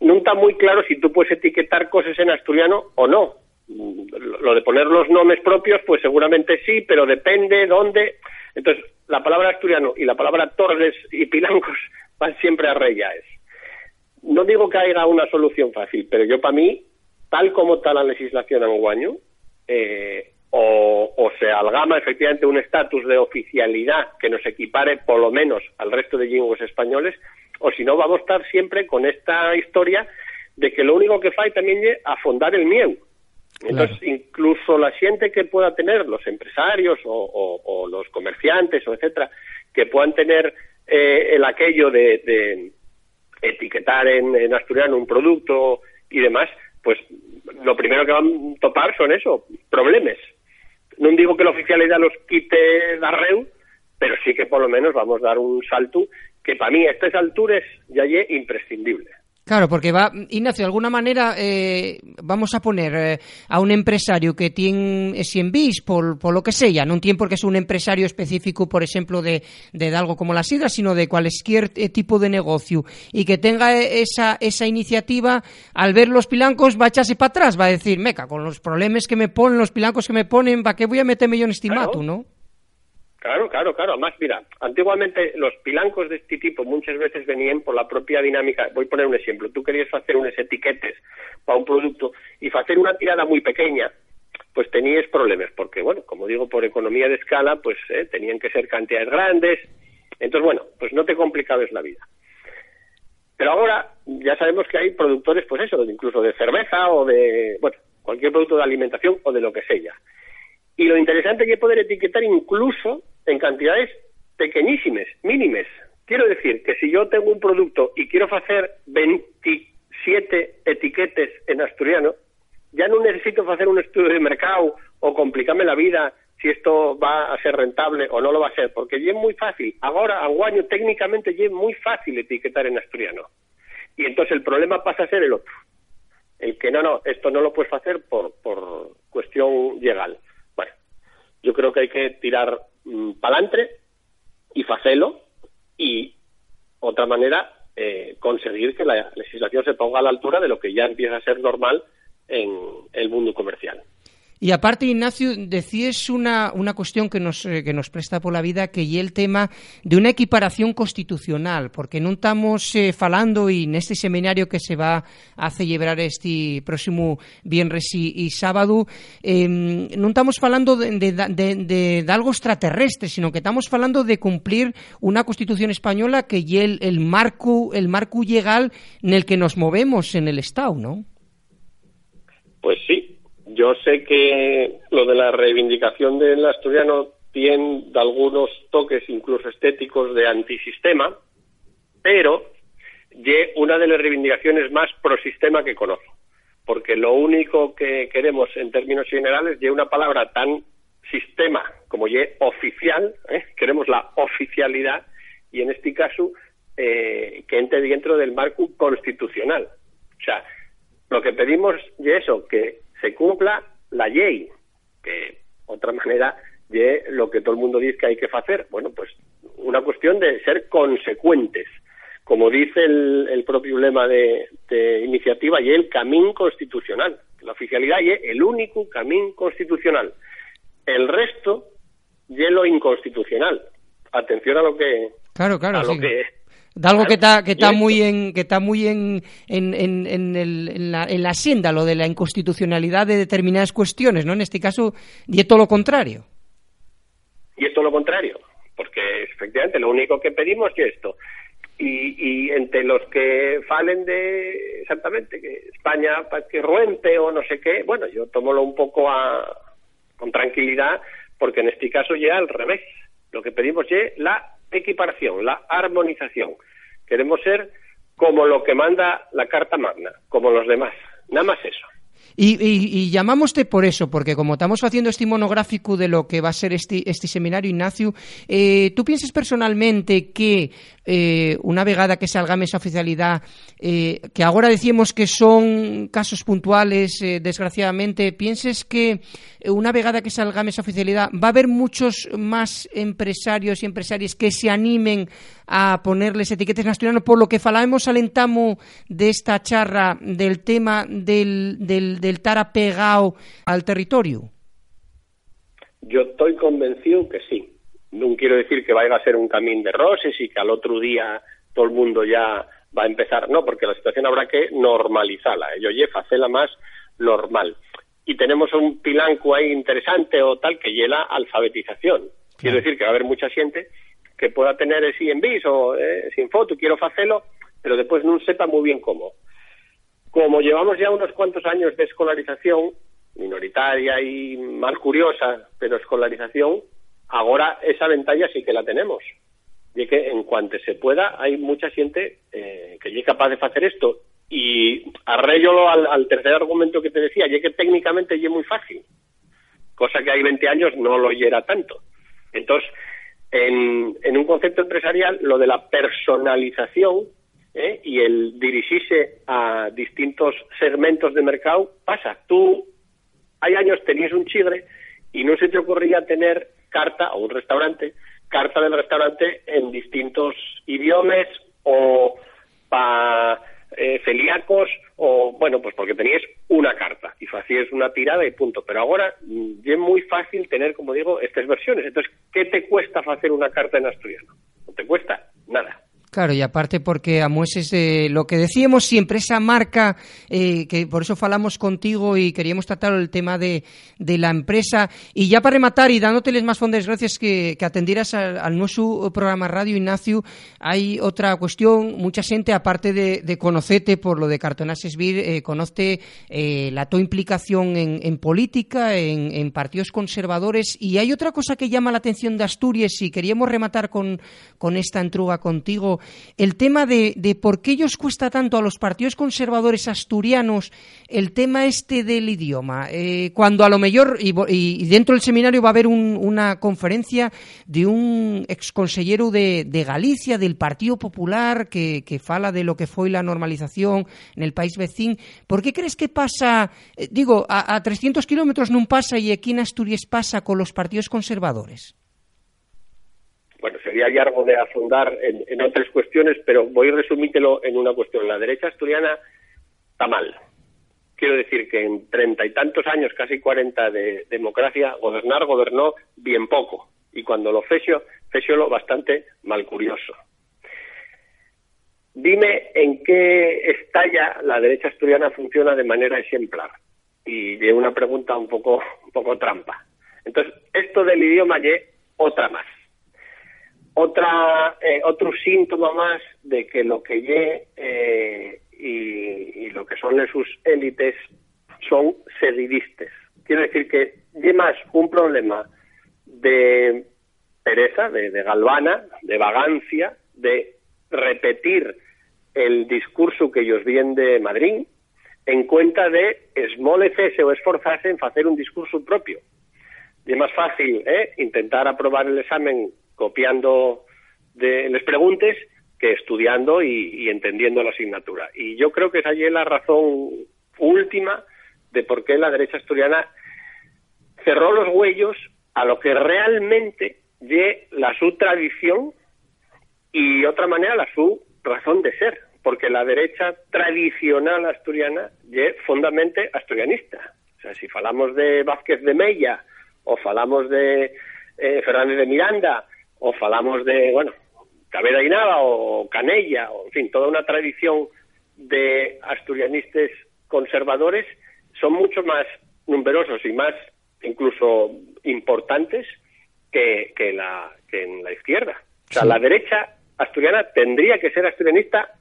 no está muy claro si tú puedes etiquetar cosas en asturiano o no. Lo de poner los nombres propios, pues seguramente sí, pero depende dónde. Entonces, la palabra asturiano y la palabra torres y pilancos van siempre a reyes. No digo que haya una solución fácil, pero yo para mí, tal como está la legislación anguaño, eh, o, se algama efectivamente un estatus de oficialidad que nos equipare por lo menos al resto de lenguas españoles, o si no vamos a estar siempre con esta historia de que lo único que falta también es afondar el miedo. Entonces, incluso la gente que pueda tener, los empresarios o, los comerciantes o etcétera, que puedan tener eh, el aquello de, etiquetar en, en asturiano un producto y demás, pues lo primero que van a topar son eso, problemas no digo que la oficialidad los quite la REU, pero sí que por lo menos vamos a dar un salto que para mí a estas alturas ya es imprescindible. Claro, porque va, Ignacio, de alguna manera eh, vamos a poner eh, a un empresario que tiene 100 bis, por, por lo que sea, no tiene por qué ser un empresario específico, por ejemplo, de, de algo como la sidra, sino de cualquier eh, tipo de negocio, y que tenga esa, esa iniciativa, al ver los pilancos va a echarse para atrás, va a decir, meca, con los problemas que me ponen, los pilancos que me ponen, ¿para qué voy a meterme yo en estimato, no? Claro, claro, claro. Además, mira, antiguamente los pilancos de este tipo muchas veces venían por la propia dinámica. Voy a poner un ejemplo. Tú querías hacer unas etiquetes para un producto y hacer una tirada muy pequeña, pues tenías problemas, porque, bueno, como digo, por economía de escala, pues eh, tenían que ser cantidades grandes. Entonces, bueno, pues no te complicabas la vida. Pero ahora ya sabemos que hay productores, pues eso, incluso de cerveza o de, bueno, cualquier producto de alimentación o de lo que sea. Y lo interesante es que poder etiquetar incluso en cantidades pequeñísimas, mínimas. Quiero decir que si yo tengo un producto y quiero hacer 27 etiquetes en asturiano, ya no necesito hacer un estudio de mercado o complicarme la vida si esto va a ser rentable o no lo va a ser, porque ya es muy fácil. Ahora, año técnicamente ya es muy fácil etiquetar en asturiano. Y entonces el problema pasa a ser el otro. El que no, no, esto no lo puedes hacer por, por cuestión legal yo creo que hay que tirar mm, pa'lante y facelo y otra manera eh, conseguir que la legislación se ponga a la altura de lo que ya empieza a ser normal en el mundo comercial. Y aparte, Ignacio, decías una, una cuestión que nos, eh, que nos presta por la vida, que y el tema de una equiparación constitucional, porque no estamos eh, falando, en este seminario que se va a celebrar este próximo viernes y, sábado, em, no estamos falando de, de, algo extraterrestre, sino que estamos hablando de cumplir una constitución española que y el, el marco, el marco legal en el que nos movemos en el Estado, ¿no? Pues sí, yo sé que lo de la reivindicación del asturiano tiene algunos toques incluso estéticos de antisistema, pero es una de las reivindicaciones más pro-sistema que conozco, porque lo único que queremos en términos generales es una palabra tan sistema como ye oficial, ¿eh? queremos la oficialidad y en este caso eh, que entre dentro del marco constitucional. O sea, lo que pedimos es eso, que se cumpla la ley, que otra manera de lo que todo el mundo dice que hay que hacer. Bueno, pues una cuestión de ser consecuentes. Como dice el, propio lema de, iniciativa, y el camino constitucional. La oficialidad y el único camino constitucional. El resto y lo inconstitucional. Atención a lo que claro, claro, a lo que de algo que está que está muy en que está muy en, en, en, en, la, en la hacienda lo de la inconstitucionalidad de determinadas cuestiones no en este caso y es todo lo contrario. Y es todo lo contrario porque efectivamente lo único que pedimos es esto. Y, y entre los que falen de exactamente que España que rompe o no sé qué bueno yo tomólo un poco a, con tranquilidad porque en este caso ya al revés. Lo que pedimos es la equiparación, la armonización. Queremos ser como lo que manda la Carta Magna, como los demás. Nada más eso. Y, y, llamámoste por eso, porque como estamos haciendo este monográfico de lo que va a ser este, este seminario, Ignacio, eh, ¿tú piensas personalmente que eh, una vegada que salga esa oficialidad, eh, que ahora decimos que son casos puntuales, desgraciadamente, ¿pienses que una vegada que salga esa oficialidad va a haber muchos más empresarios y empresarias que se animen a ponerles etiquetas en asturiano por lo que falábamos alentamos de esta charra del tema del, del, del estar pegado al territorio? Yo estoy convencido que sí. No quiero decir que vaya a ser un camino de roses y que al otro día todo el mundo ya va a empezar. No, porque la situación habrá que normalizarla. ¿eh? Yo, hacerla más normal. Y tenemos un pilanco ahí interesante o tal que lleva alfabetización. Quiero decir que va a haber mucha gente que pueda tener ese en o eh, sin foto, quiero hacerlo, pero después no sepa muy bien cómo. Como llevamos ya unos cuantos años de escolarización, minoritaria y más curiosa, pero escolarización, ahora esa ventaja sí que la tenemos. Y que en cuanto se pueda, hay mucha gente eh, que es capaz de hacer esto. Y arreglo al, al tercer argumento que te decía, ya que técnicamente es muy fácil, cosa que hay 20 años no lo era tanto. Entonces, en, en un concepto empresarial, lo de la personalización ¿eh? y el dirigirse a distintos segmentos de mercado pasa. Tú, hay años tenías un chigre y no se te ocurría tener carta o un restaurante, carta del restaurante en distintos idiomas o para eh, celíacos o, bueno, pues porque tenías una carta y hacías una tirada y punto. Pero ahora mm, es muy fácil tener, como digo, estas versiones. Entonces, ¿qué te cuesta hacer una carta en asturiano? No te cuesta nada. Claro, y aparte porque Amueses, eh, lo que decíamos siempre, esa marca, eh, que por eso falamos contigo y queríamos tratar el tema de, de la empresa. Y ya para rematar y dándoteles más fondos gracias que, que atendieras al, nuestro programa Radio Ignacio, hay otra cuestión, mucha gente, aparte de, de conocerte por lo de Cartonases Vir, eh, conoce eh, la tu implicación en, en política, en, en, partidos conservadores, y hay otra cosa que llama la atención de Asturias y queríamos rematar con, con esta entruga contigo, el tema de, por qué ellos cuesta tanto a los partidos conservadores asturianos el tema este del idioma. Eh, cuando a lo mejor, y, dentro del seminario va a haber una conferencia de un exconsellero de, de Galicia, del Partido Popular, que, fala de lo que fue la normalización en el país vecino. ¿Por qué crees que pasa, eh, digo, a, a 300 kilómetros no pasa y aquí en Asturias pasa con los partidos conservadores? Bueno, sería largo de afundar en, otras cuestiones, pero voy a resumírtelo en una cuestión. La derecha asturiana está mal. quiero decir que en treinta y tantos años, casi cuarenta de democracia, gobernar gobernó bien poco. Y cuando lo fecio, lo bastante mal curioso. Dime en qué estalla la derecha asturiana funciona de manera ejemplar. Y de una pregunta un poco, un poco trampa. Entonces, esto del idioma y otra más. Otra, eh, otro síntoma más de que lo que ye eh, y, lo que son sus élites son seguidistas. Quiero decir que ye un problema de pereza, de, de galvana, de vagancia, de repetir el discurso que ellos vienen de Madrid en cuenta de esmolecerse o esforzarse en hacer un discurso propio. Y es más fácil ¿eh? intentar aprobar el examen copiando de les preguntes que estudiando y, entendiendo la asignatura. Y yo creo que es allí la razón última de por qué la derecha asturiana cerró los huellos a lo que realmente de la su tradición y otra manera la su razón de ser, porque la derecha tradicional asturiana es fundamentalmente asturianista. O sea, si falamos de Vázquez de Mella o falamos de eh, Fernández de Miranda, o falamos de, bueno, Cabeda y Nava o Canella, o en fin, toda una tradición de asturianistas conservadores, son mucho más numerosos y más incluso importantes que, que, la, que en la izquierda. O sea, la derecha asturiana tendría que ser asturianista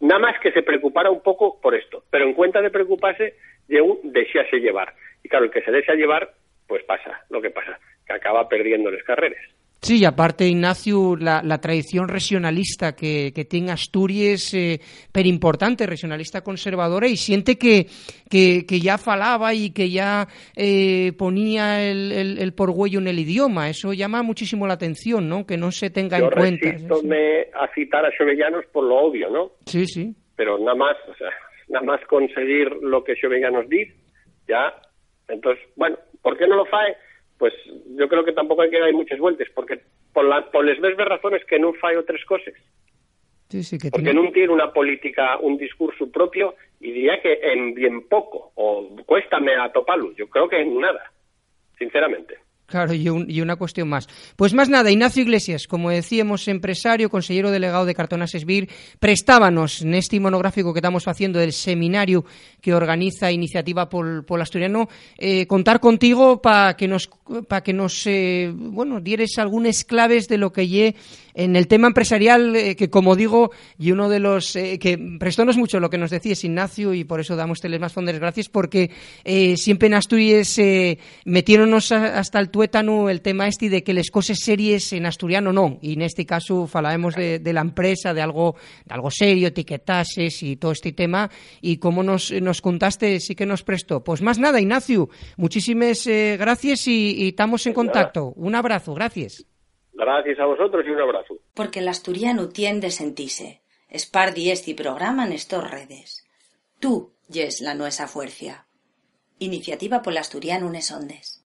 nada más que se preocupara un poco por esto, pero en cuenta de preocuparse, de un desease llevar. Y claro, el que se desea llevar pues pasa lo que pasa, que acaba perdiendo las carreras. Sí, y aparte, Ignacio, la, tradición regionalista que, que tiene Asturias, eh, pero importante, regionalista conservadora, y siente que, que, ya falaba y que ya eh, ponía el, el, el, porgüello en el idioma. Eso llama muchísimo la atención, ¿no? Que no se tenga en cuenta. me a citar a Xovellanos por lo obvio, ¿no? Sí, sí. Pero nada más, o sea, nada más conseguir lo que Xovellanos dice, ya. Entonces, bueno, ¿Por qué no lo fae? Pues yo creo que tampoco hay que dar muchas vueltas, porque por, la, por las mismas razones que no fae otras cosas. Sí, sí, que porque no tiene una política, un discurso propio, y diría que en bien poco, o cuéstame a toparlo, yo creo que en nada, sinceramente. Claro, y, una cuestión más. Pues más nada, Ignacio Iglesias, como decíamos, empresario, consejero delegado de Cartonas Esbir, prestábanos en este monográfico que estamos haciendo del seminario que organiza Iniciativa Pol, Asturiano, eh, contar contigo para que nos, para que nos eh, bueno, dieres algunas claves de lo que lle en el tema empresarial, eh, que como digo, y uno de los eh, que prestónos mucho lo que nos decías, Ignacio, y por eso damos teles más fondes gracias, porque eh, siempre en Asturias eh, metiéndonos hasta el tuétano el tema este de que les cosas series en asturiano no, y en este caso falábamos de, de, la empresa, de algo, de algo serio, etiquetases y todo este tema, y como nos, nos contaste, sí que nos prestó. Pues más nada, Ignacio, muchísimas gracias y, estamos en contacto. Un abrazo, gracias. Gracias a vosotros y un abrazo. Porque el asturiano tiende sentirse. Espardi este programa en estos redes. Tú, yes la nuesa fuerza. Iniciativa por el asturiano Unesondes.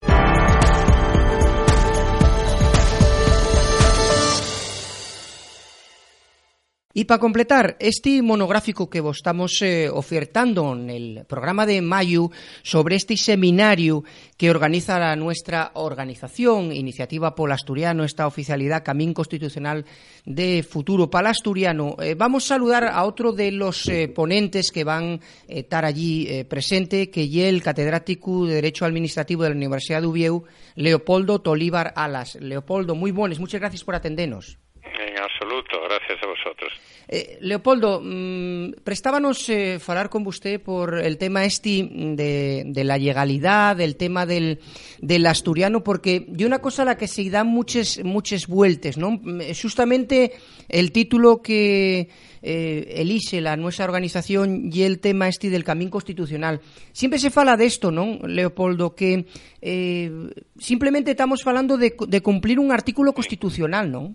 Y para completar este monográfico que vos estamos eh, ofertando en el programa de mayo sobre este seminario que organiza la nuestra organización, Iniciativa Polasturiano, esta oficialidad Camín Constitucional de Futuro Palasturiano, eh, vamos a saludar a otro de los eh, ponentes que van a estar allí presente, que es el catedrático de Derecho Administrativo de la Universidad de Ubieu, Leopoldo Tolívar Alas. Leopoldo, muy buenos, muchas gracias por atendernos. En absoluto, gracias. Eh, Leopoldo, mmm, prestábanos eh, falar con usted por el tema este de, la legalidad, del tema del, del asturiano, porque yo una cosa a la que se dan muchas muchas vueltas, ¿no? Justamente el título que eh, elige la nuestra organización y el tema este del camino constitucional. Siempre se fala de esto, ¿no, Leopoldo? Que eh, simplemente estamos falando de, de cumplir un artículo constitucional, ¿no?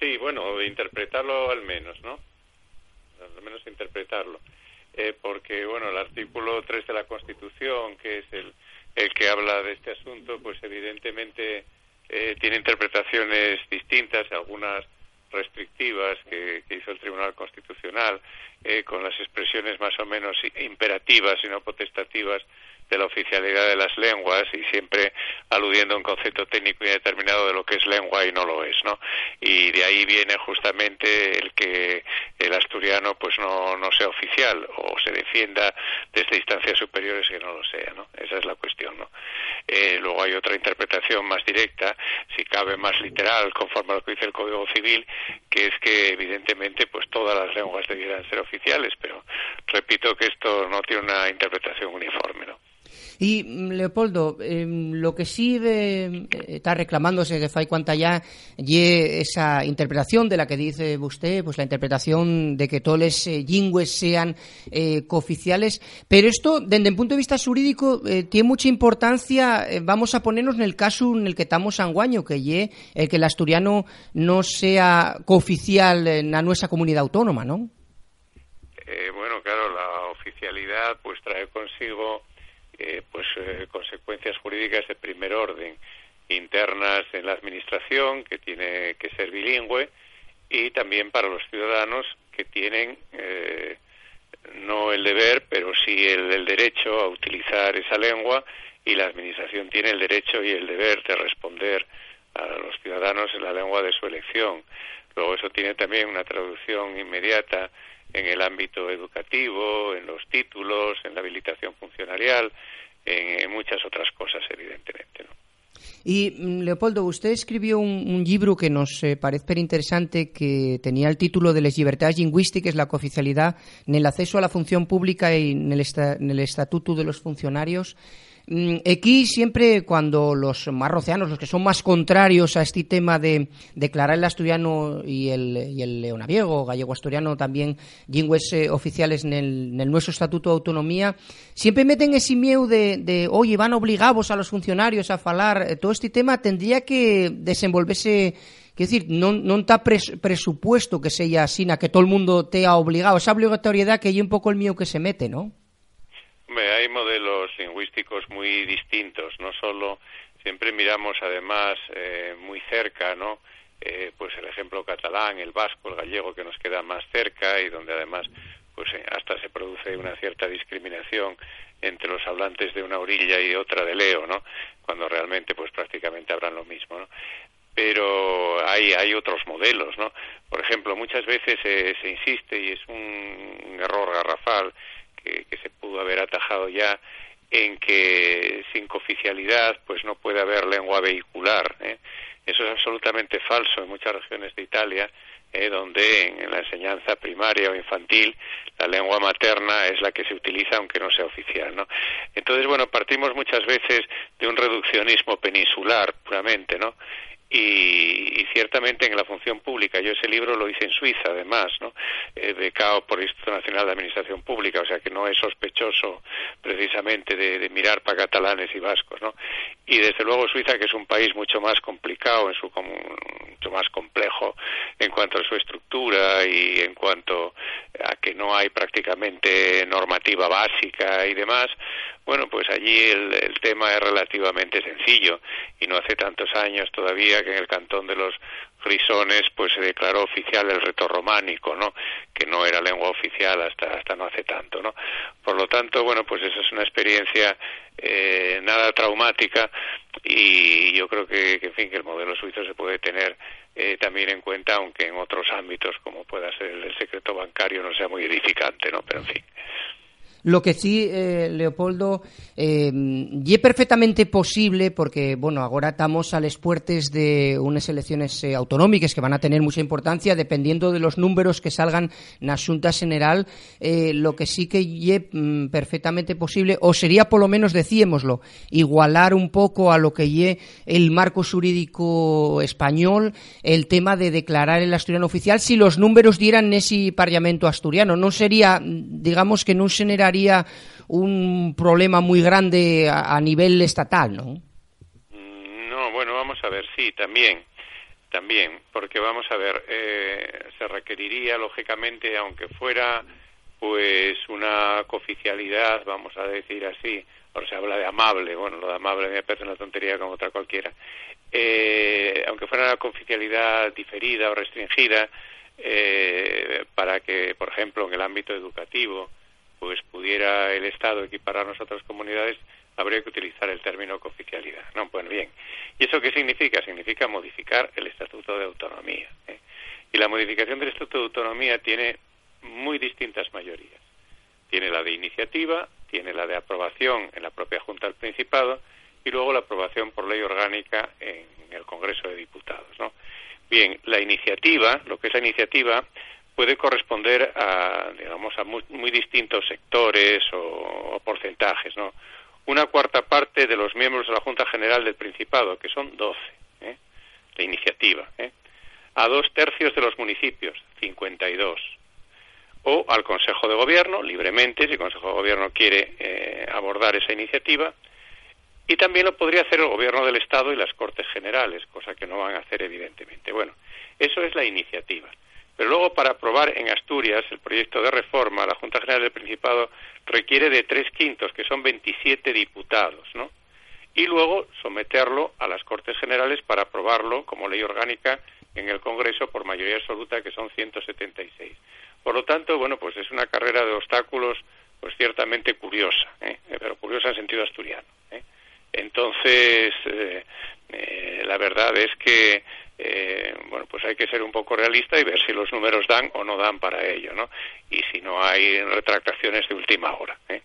Sí, bueno, interpretarlo al menos, ¿no? Al menos interpretarlo. Eh, porque, bueno, el artículo 3 de la Constitución, que es el, el que habla de este asunto, pues evidentemente eh, tiene interpretaciones distintas, algunas restrictivas que, hizo el Tribunal Constitucional, eh, con las expresiones más o menos imperativas y no potestativas de la oficialidad de las lenguas y siempre aludiendo a un concepto técnico indeterminado de lo que es lengua y no lo es, ¿no? Y de ahí viene justamente el que el asturiano pues no, no sea oficial o se defienda desde instancias superiores que no lo sea, ¿no? Esa es la cuestión, ¿no? Eh, luego hay otra interpretación más directa, si cabe más literal, conforme a lo que dice el Código Civil, que es que evidentemente pues todas las lenguas debieran ser oficiales, pero repito que esto no tiene una interpretación uniforme, ¿no? Y, mm, Leopoldo, em, lo que sí eh, está reclamándose de fai cuanta ya esa interpretación de la que dice usted, pues la interpretación de que todos los eh, lingües sean eh, cooficiales, pero esto, desde el punto de vista jurídico, tiene mucha importancia, vamos a ponernos en el caso en el que estamos anguaño, que ye el que el asturiano no sea cooficial en la nuestra comunidad autónoma, ¿no? bueno, claro, la oficialidad pues trae consigo eh, pues eh, consecuencias jurídicas de primer orden internas en la administración que tiene que ser bilingüe y también para los ciudadanos que tienen eh, no el deber pero sí el, el, derecho a utilizar esa lengua y la administración tiene el derecho y el deber de responder a los ciudadanos en la lengua de su elección. Luego eso tiene también una traducción inmediata en el ámbito educativo, en los títulos, en la habilitación funcionarial, en, muchas otras cosas, evidentemente. ¿no? Y mm, Leopoldo, usted escribió un, libro que nos eh, parece interesante que tenía el título de las libertades lingüísticas, la cooficialidad en el acceso a la función pública y en el estatuto de los funcionarios. Mm, aquí siempre cuando los más rocianos, los que son más contrarios a este tema de declarar el asturiano y el, y leonaviego, gallego-asturiano también, lingües eh, oficiales en el, nuestro Estatuto de Autonomía, siempre meten ese miedo de, oye, van obligados a los funcionarios a falar. Eh, todo este tema tendría que desenvolverse Quiero decir, no está presupuesto que sea así, que todo el mundo te ha obligado. Esa obligatoriedad que hay un poco el mío que se mete, ¿no? Hay modelos lingüísticos muy distintos, no solo siempre miramos además eh, muy cerca, ¿no? Eh, pues el ejemplo catalán, el vasco, el gallego que nos queda más cerca y donde además pues eh, hasta se produce una cierta discriminación entre los hablantes de una orilla y otra de Leo, ¿no? Cuando realmente pues prácticamente hablan lo mismo, ¿no? Pero hay, hay otros modelos, ¿no? Por ejemplo, muchas veces se insiste y es un error garrafal que, se pudo haber atajado ya en que sin cooficialidad pues no puede haber lengua vehicular. ¿eh? Eso es absolutamente falso en muchas regiones de Italia, ¿eh? donde en, la enseñanza primaria o infantil la lengua materna es la que se utiliza aunque no sea oficial. ¿no? Entonces, bueno, partimos muchas veces de un reduccionismo peninsular puramente, ¿no? Y, ciertamente en la función pública. Yo ese libro lo hice en Suiza, además, ¿no? Eh, becado por el Instituto Nacional de Administración Pública, o sea que no es sospechoso precisamente de, mirar para catalanes y vascos, ¿no? Y desde luego Suiza, que es un país mucho más complicado, en su mucho más complejo en cuanto a su estructura y en cuanto a que no hay prácticamente normativa básica y demás, bueno, pues allí el, el tema es relativamente sencillo y no hace tantos años todavía que en el cantón de los Frisones pues se declaró oficial el reto románico, ¿no? Que no era lengua oficial hasta hasta no hace tanto, ¿no? Por lo tanto, bueno, pues esa es una experiencia eh, nada traumática y yo creo que, en fin, que el modelo suizo se puede tener eh, también en cuenta, aunque en otros ámbitos como pueda ser el secreto bancario no sea muy edificante, ¿no? Pero en fin. Lo que sí, eh, Leopoldo, eh, y es perfectamente posible, porque, bueno, ahora estamos a las puertas de unas elecciones eh, autonómicas que van a tener mucha importancia, dependiendo de los números que salgan en la Junta General, eh, lo que sí que es mm, perfectamente posible, o sería por lo menos, decíemoslo, igualar un poco a lo que es el marco jurídico español, el tema de declarar el asturiano oficial, si los números dieran ese parlamento asturiano. No sería, digamos que no genera un problema muy grande a, nivel estatal, ¿no? No, bueno, vamos a ver, sí, también, también, porque vamos a ver, eh, se requeriría, lógicamente, aunque fuera pues una cooficialidad, vamos a decir así, ahora se habla de amable, bueno, lo de amable me parece una tontería como otra cualquiera, eh, aunque fuera una confidencialidad diferida o restringida, eh, para que, por ejemplo, en el ámbito educativo, pues pudiera el Estado equipararnos a otras comunidades, habría que utilizar el término cooficialidad. No, pues bien. ¿Y eso qué significa? Significa modificar el Estatuto de Autonomía. ¿eh? Y la modificación del Estatuto de Autonomía tiene muy distintas mayorías. Tiene la de iniciativa, tiene la de aprobación en la propia Junta del Principado y luego la aprobación por ley orgánica en el Congreso de Diputados. ¿no? Bien, la iniciativa, lo que es la iniciativa, puede corresponder a, digamos, a muy, distintos sectores o, porcentajes, ¿no? Una cuarta parte de los miembros de la Junta General del Principado, que son 12, ¿eh? de iniciativa, ¿eh? a dos tercios de los municipios, 52, o al Consejo de Gobierno, libremente, si el Consejo de Gobierno quiere eh, abordar esa iniciativa, y también lo podría hacer el Gobierno del Estado y las Cortes Generales, cosa que no van a hacer evidentemente. Bueno, eso es la iniciativa. Pero luego, para aprobar en Asturias el proyecto de reforma, la Junta General del Principado requiere de tres quintos, que son 27 diputados, ¿no? Y luego someterlo a las Cortes Generales para aprobarlo como ley orgánica en el Congreso por mayoría absoluta, que son 176. Por lo tanto, bueno, pues es una carrera de obstáculos, pues ciertamente curiosa, ¿eh? pero curiosa en sentido asturiano. ¿eh? Entonces, eh, eh, la verdad es que eh, bueno, pues hay que ser un poco realista y ver si los números dan o no dan para ello, ¿no? Y si no hay retractaciones de última hora. ¿eh?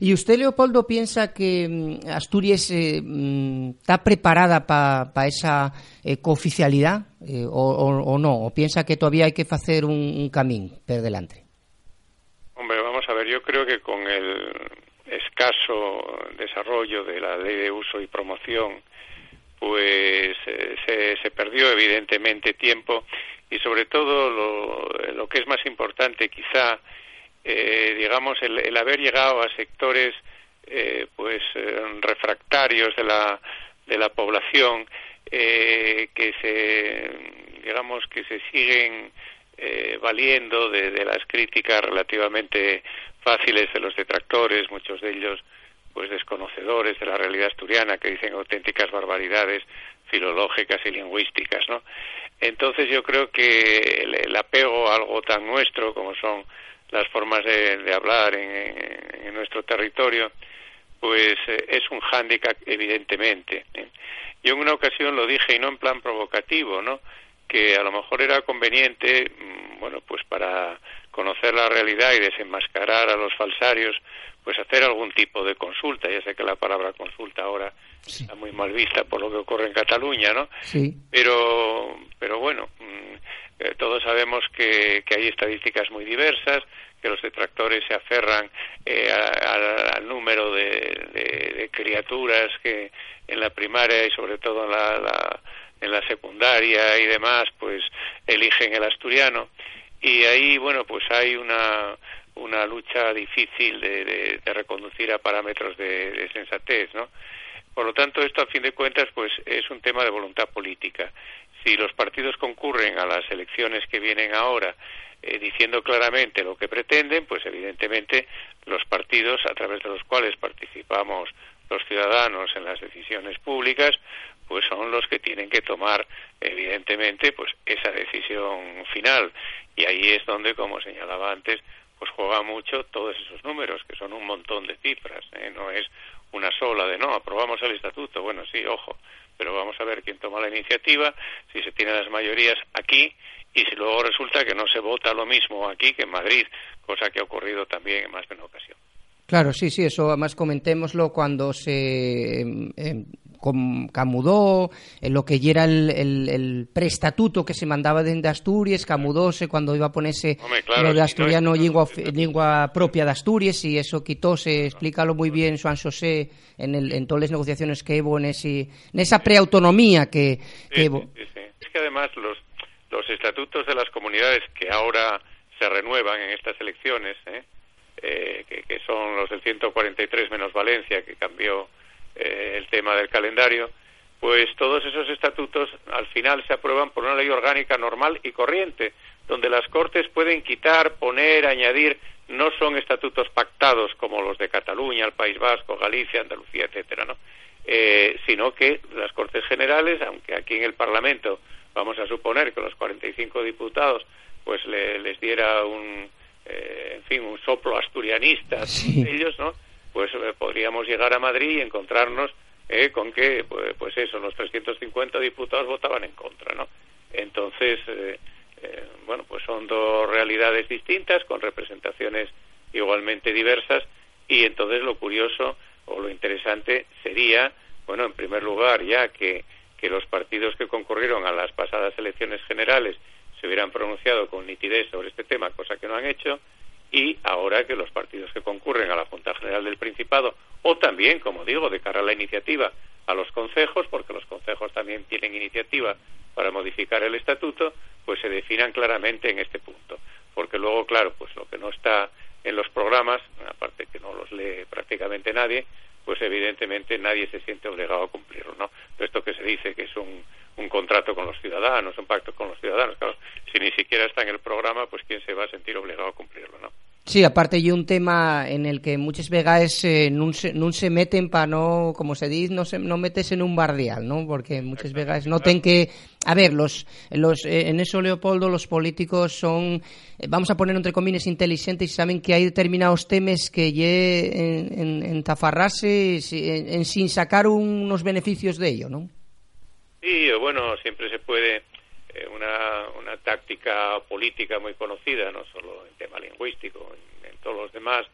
¿Y usted, Leopoldo, piensa que mm, Asturias eh, mm, está preparada para esa eh, cooficialidad eh, o, no? ¿O piensa que todavía hay que hacer un, un camino por delante? Hombre, vamos a ver, yo creo que con el escaso desarrollo de la ley de uso y promoción pues eh, se, perdió evidentemente tiempo y sobre todo lo, que es más importante quizá eh, digamos el, haber llegado a sectores eh, pues refractarios de la de la población que se digamos que se siguen valiendo de, de las críticas relativamente fáciles de los detractores muchos de ellos pues desconocedores de la realidad asturiana que dicen auténticas barbaridades filológicas y lingüísticas, ¿no? Entonces yo creo que el, apego a algo tan nuestro como son las formas de, hablar en, nuestro territorio, pues eh, es un hándicap evidentemente. ¿eh? Yo en una ocasión lo dije y no en plan provocativo, ¿no? Que a lo mejor era conveniente, mm, bueno, pues para conocer la realidad y desenmascarar a los falsarios, pues hacer algún tipo de consulta. Ya sé que la palabra consulta ahora está muy mal vista por lo que ocurre en Cataluña, ¿no? Sí. Pero, pero bueno, mm, eh, todos sabemos que, que, hay estadísticas muy diversas, que los detractores se aferran eh, al número de, criaturas que en la primaria y sobre todo en la, en la secundaria y demás, pues eligen el asturiano. Y ahí, bueno, pues hay una una lucha difícil de, reconducir a parámetros de, sensatez, ¿no? Por lo tanto, esto a fin de cuentas, pues es un tema de voluntad política. Si los partidos concurren a las elecciones que vienen ahora eh, diciendo claramente lo que pretenden, pues evidentemente los partidos a través de los cuales participamos los ciudadanos en las decisiones públicas, pues son los que tienen que tomar evidentemente pues esa decisión final y ahí es donde como señalaba antes pues juega mucho todos esos números, que son un montón de cifras, ¿eh? no es una sola de no, aprobamos el estatuto, bueno, sí, ojo, pero vamos a ver quién toma la iniciativa, si se tienen las mayorías aquí y si luego resulta que no se vota lo mismo aquí que en Madrid, cosa que ha ocurrido también en más de una ocasión. Claro, sí, sí, eso además comentémoslo cuando se em, em, camudó, en lo que ya era el, el, preestatuto que se mandaba desde Asturias, camudóse cuando iba a ponerse lo de asturiano lengua, propia de Asturias y eso quitóse, explícalo muy bien Juan José en, el, en todas las negociaciones que hubo en, ese, en esa preautonomía que, que Es que además los, los estatutos de las comunidades que ahora se renuevan en estas elecciones, ¿eh? Eh, que, que, son los del 143 menos Valencia, que cambió eh, el tema del calendario, pues todos esos estatutos al final se aprueban por una ley orgánica normal y corriente, donde las Cortes pueden quitar, poner, añadir, no son estatutos pactados como los de Cataluña, el País Vasco, Galicia, Andalucía, etcétera, ¿no? eh, sino que las Cortes Generales, aunque aquí en el Parlamento vamos a suponer que los 45 diputados pues les diera un, eh, en fin, un soplo asturianista ellos, ¿no? Pues eh, podríamos llegar a Madrid y encontrarnos con que, pues, pues, eso, los 350 diputados votaban en contra, ¿no? Entonces, bueno, pues son dos realidades distintas con representaciones igualmente diversas y entonces lo curioso o lo interesante sería, bueno, en primer lugar, ya que, que los partidos que concurrieron a las pasadas elecciones generales se hubieran pronunciado con nitidez sobre este tema, cosa que no han hecho, y ahora que los partidos que concurren a la Junta General del Principado, o también, como digo, de cara a la iniciativa a los concejos, porque los concejos también tienen iniciativa para modificar el estatuto, pues se definan claramente en este punto. Porque luego, claro, pues lo que no está en los programas, aparte que no los lee prácticamente nadie, pues evidentemente nadie se siente obligado a cumplirlo, ¿no? Esto que se dice que es un, un contrato con los ciudadanos, un pacto con los ciudadanos, claro, si ni siquiera está en el programa, pues quién se va a sentir obligado a cumplirlo, ¿no? Sí, aparte hay un tema en el que muchos vegaes eh, no se, meten para no, como se dice, no, se, no metes en un bardial, ¿no? Porque muchos vegaes noten que, a ver, los, los eh, en eso Leopoldo los políticos son, eh, vamos a poner entre comillas, inteligentes y saben que hay determinados temas que ye en, en, tafarrarse en, sin sacar unos beneficios de ello, ¿no? Sí, bueno, siempre se puede eh, una, una táctica política muy conocida, no solo en tema lingüístico, en, todos los demás,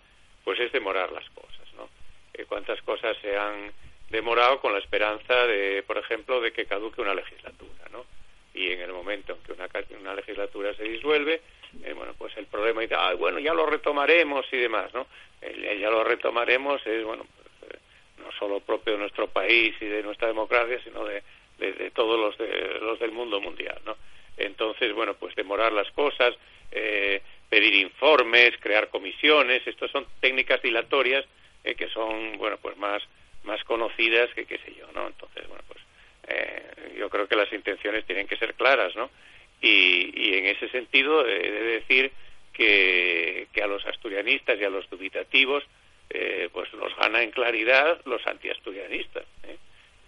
pues es demorar las cosas, ¿no? Eh, ¿Cuántas cosas se han demorado con la esperanza de, por ejemplo, de que caduque una legislatura, ¿no? Y en el momento en que una, una legislatura se disuelve, eh, bueno, pues el problema dice, ah, bueno, ya lo retomaremos y demás, ¿no? ya lo retomaremos es, bueno, pues, no solo propio de nuestro país y de nuestra democracia, sino de de, todos los, de, los del mundo mundial, ¿no? Entonces, bueno, pues demorar las cosas, eh, pedir informes, crear comisiones, estas son técnicas dilatorias eh, que son, bueno, pues más, más conocidas que qué sé yo, ¿no? Entonces, bueno, pues eh, yo creo que las intenciones tienen que ser claras, ¿no? Y, y en ese sentido he de decir que, que a los asturianistas y a los dubitativos eh, pues los gana en claridad los antiasturianistas. ¿eh?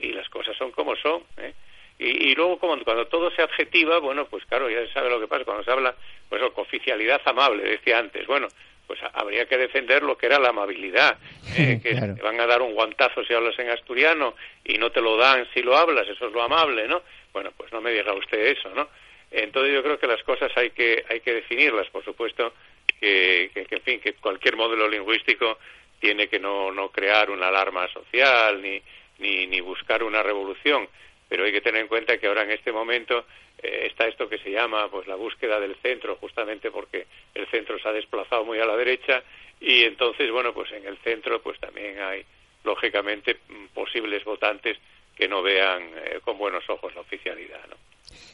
Y las cosas son como son. ¿eh? Y, luego, como, cuando todo se adjetiva, bueno, pues claro, ya se sabe lo que pasa. Cuando se habla, pues, con oficialidad amable, decía antes, bueno, pues habría que defender lo que era la amabilidad, ¿eh? que te van a dar un guantazo si hablas en asturiano y no te lo dan si lo hablas, eso es lo amable, ¿no? Bueno, pues no me diga usted eso, ¿no? Entonces yo creo que las cosas hay que hay que definirlas, por supuesto, que, que, que en fin, que cualquier modelo lingüístico tiene que no, no crear una alarma social ni ni, ni buscar una revolución, pero hay que tener en cuenta que ahora en este momento eh, está esto que se llama pues la búsqueda del centro, justamente porque el centro se ha desplazado muy a la derecha y entonces bueno pues en el centro pues también hay lógicamente mm, posibles votantes que no vean eh, con buenos ojos la oficialidad, ¿no?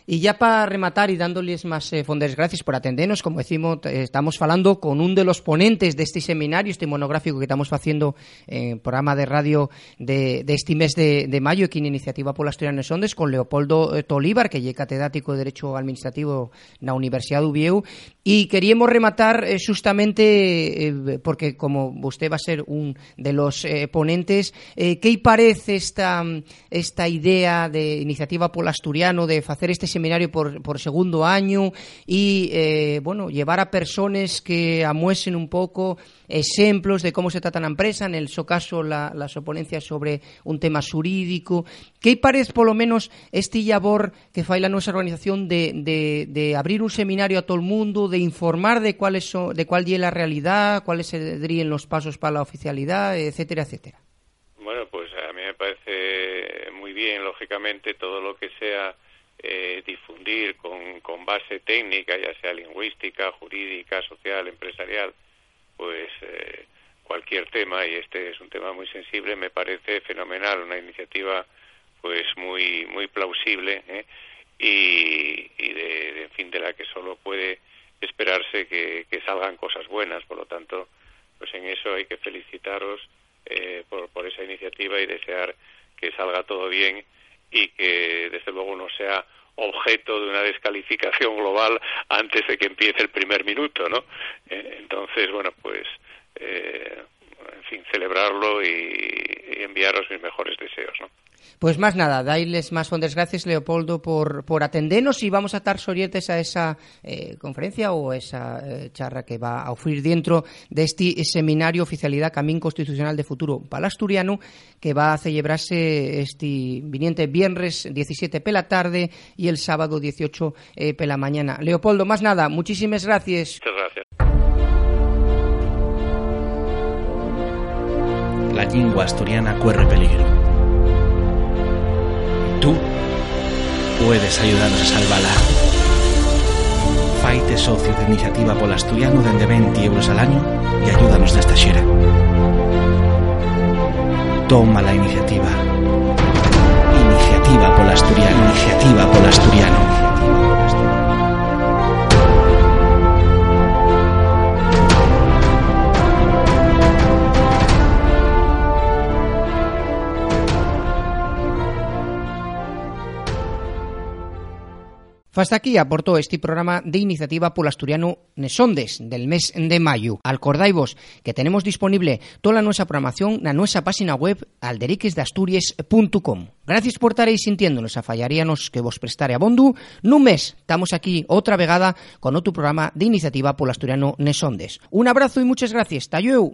Y ya para rematar y dándoles más eh, fondes gracias por atendernos, como decimos, eh, estamos falando con un de los ponentes de este seminario, este monográfico que estamos haciendo en programa de radio de, este mes de, mayo, aquí en Iniciativa por las Asturianas Ondes, con Leopoldo eh, Tolívar, que es catedrático de Derecho Administrativo en la Universidad de Ubieu, y queríamos rematar justamente, porque como usted va a ser un de los ponentes, ¿qué parece esta, esta idea de Iniciativa por Asturiano de hacer este seminario por, por segundo año y, eh, bueno, llevar a personas que amuesen un poco ejemplos de cómo se trata la empresa, en el su caso la, las oponencias sobre un tema jurídico. ¿Qué parece, por lo menos, este labor que fai la nuestra organización de, de, abrir un seminario a todo el mundo, de informar de cuáles son, de cuál es la realidad, cuáles serían los pasos para la oficialidad, etcétera, etcétera? Bueno, pues a mí me parece muy bien, lógicamente, todo lo que sea eh, difundir con, con, base técnica, ya sea lingüística, jurídica, social, empresarial, pues eh, cualquier tema, y este es un tema muy sensible, me parece fenomenal, una iniciativa pues muy muy plausible ¿eh? y, y de, en fin de la que solo puede esperarse que, salgan cosas buenas por lo tanto pues en eso hay que felicitaros eh, por, por esa iniciativa y desear que salga todo bien y que desde luego no sea objeto de una descalificación global antes de que empiece el primer minuto, ¿no? Eh, entonces, bueno, pues eh, en fin, celebrarlo y, y enviaros mis mejores deseos, ¿no? Pues más nada, dailes más fondes gracias, Leopoldo, por, por atendernos y vamos a estar sorietes a esa eh, conferencia o esa eh, charra que va a ofrecer dentro de este seminario Oficialidad Camín Constitucional de Futuro Palasturiano que va a celebrarse este viniente viernes 17 pela tarde y el sábado 18 eh, pela mañana. Leopoldo, más nada, muchísimas gracias. Muchas gracias. La lengua asturiana corre peligro Tú puedes ayudarnos a salvarla. Faite socio de Iniciativa Polasturiano de 20 euros al año y ayúdanos esta xera. Toma la iniciativa. Iniciativa Polasturiano. Iniciativa Polasturiano. Hasta aquí aportó este programa de iniciativa por asturiano Nesondes del mes de mayo. Alcordaivos que tenemos disponible toda nuestra programación en nuestra página web alderiquesdeasturias.com. Gracias por estar ahí sintiéndonos, a fallaríanos que vos prestare a Bondu. Nun mes estamos aquí otra vegada con otro programa de iniciativa por asturiano Nesondes. Un abrazo y muchas gracias. Tayeu.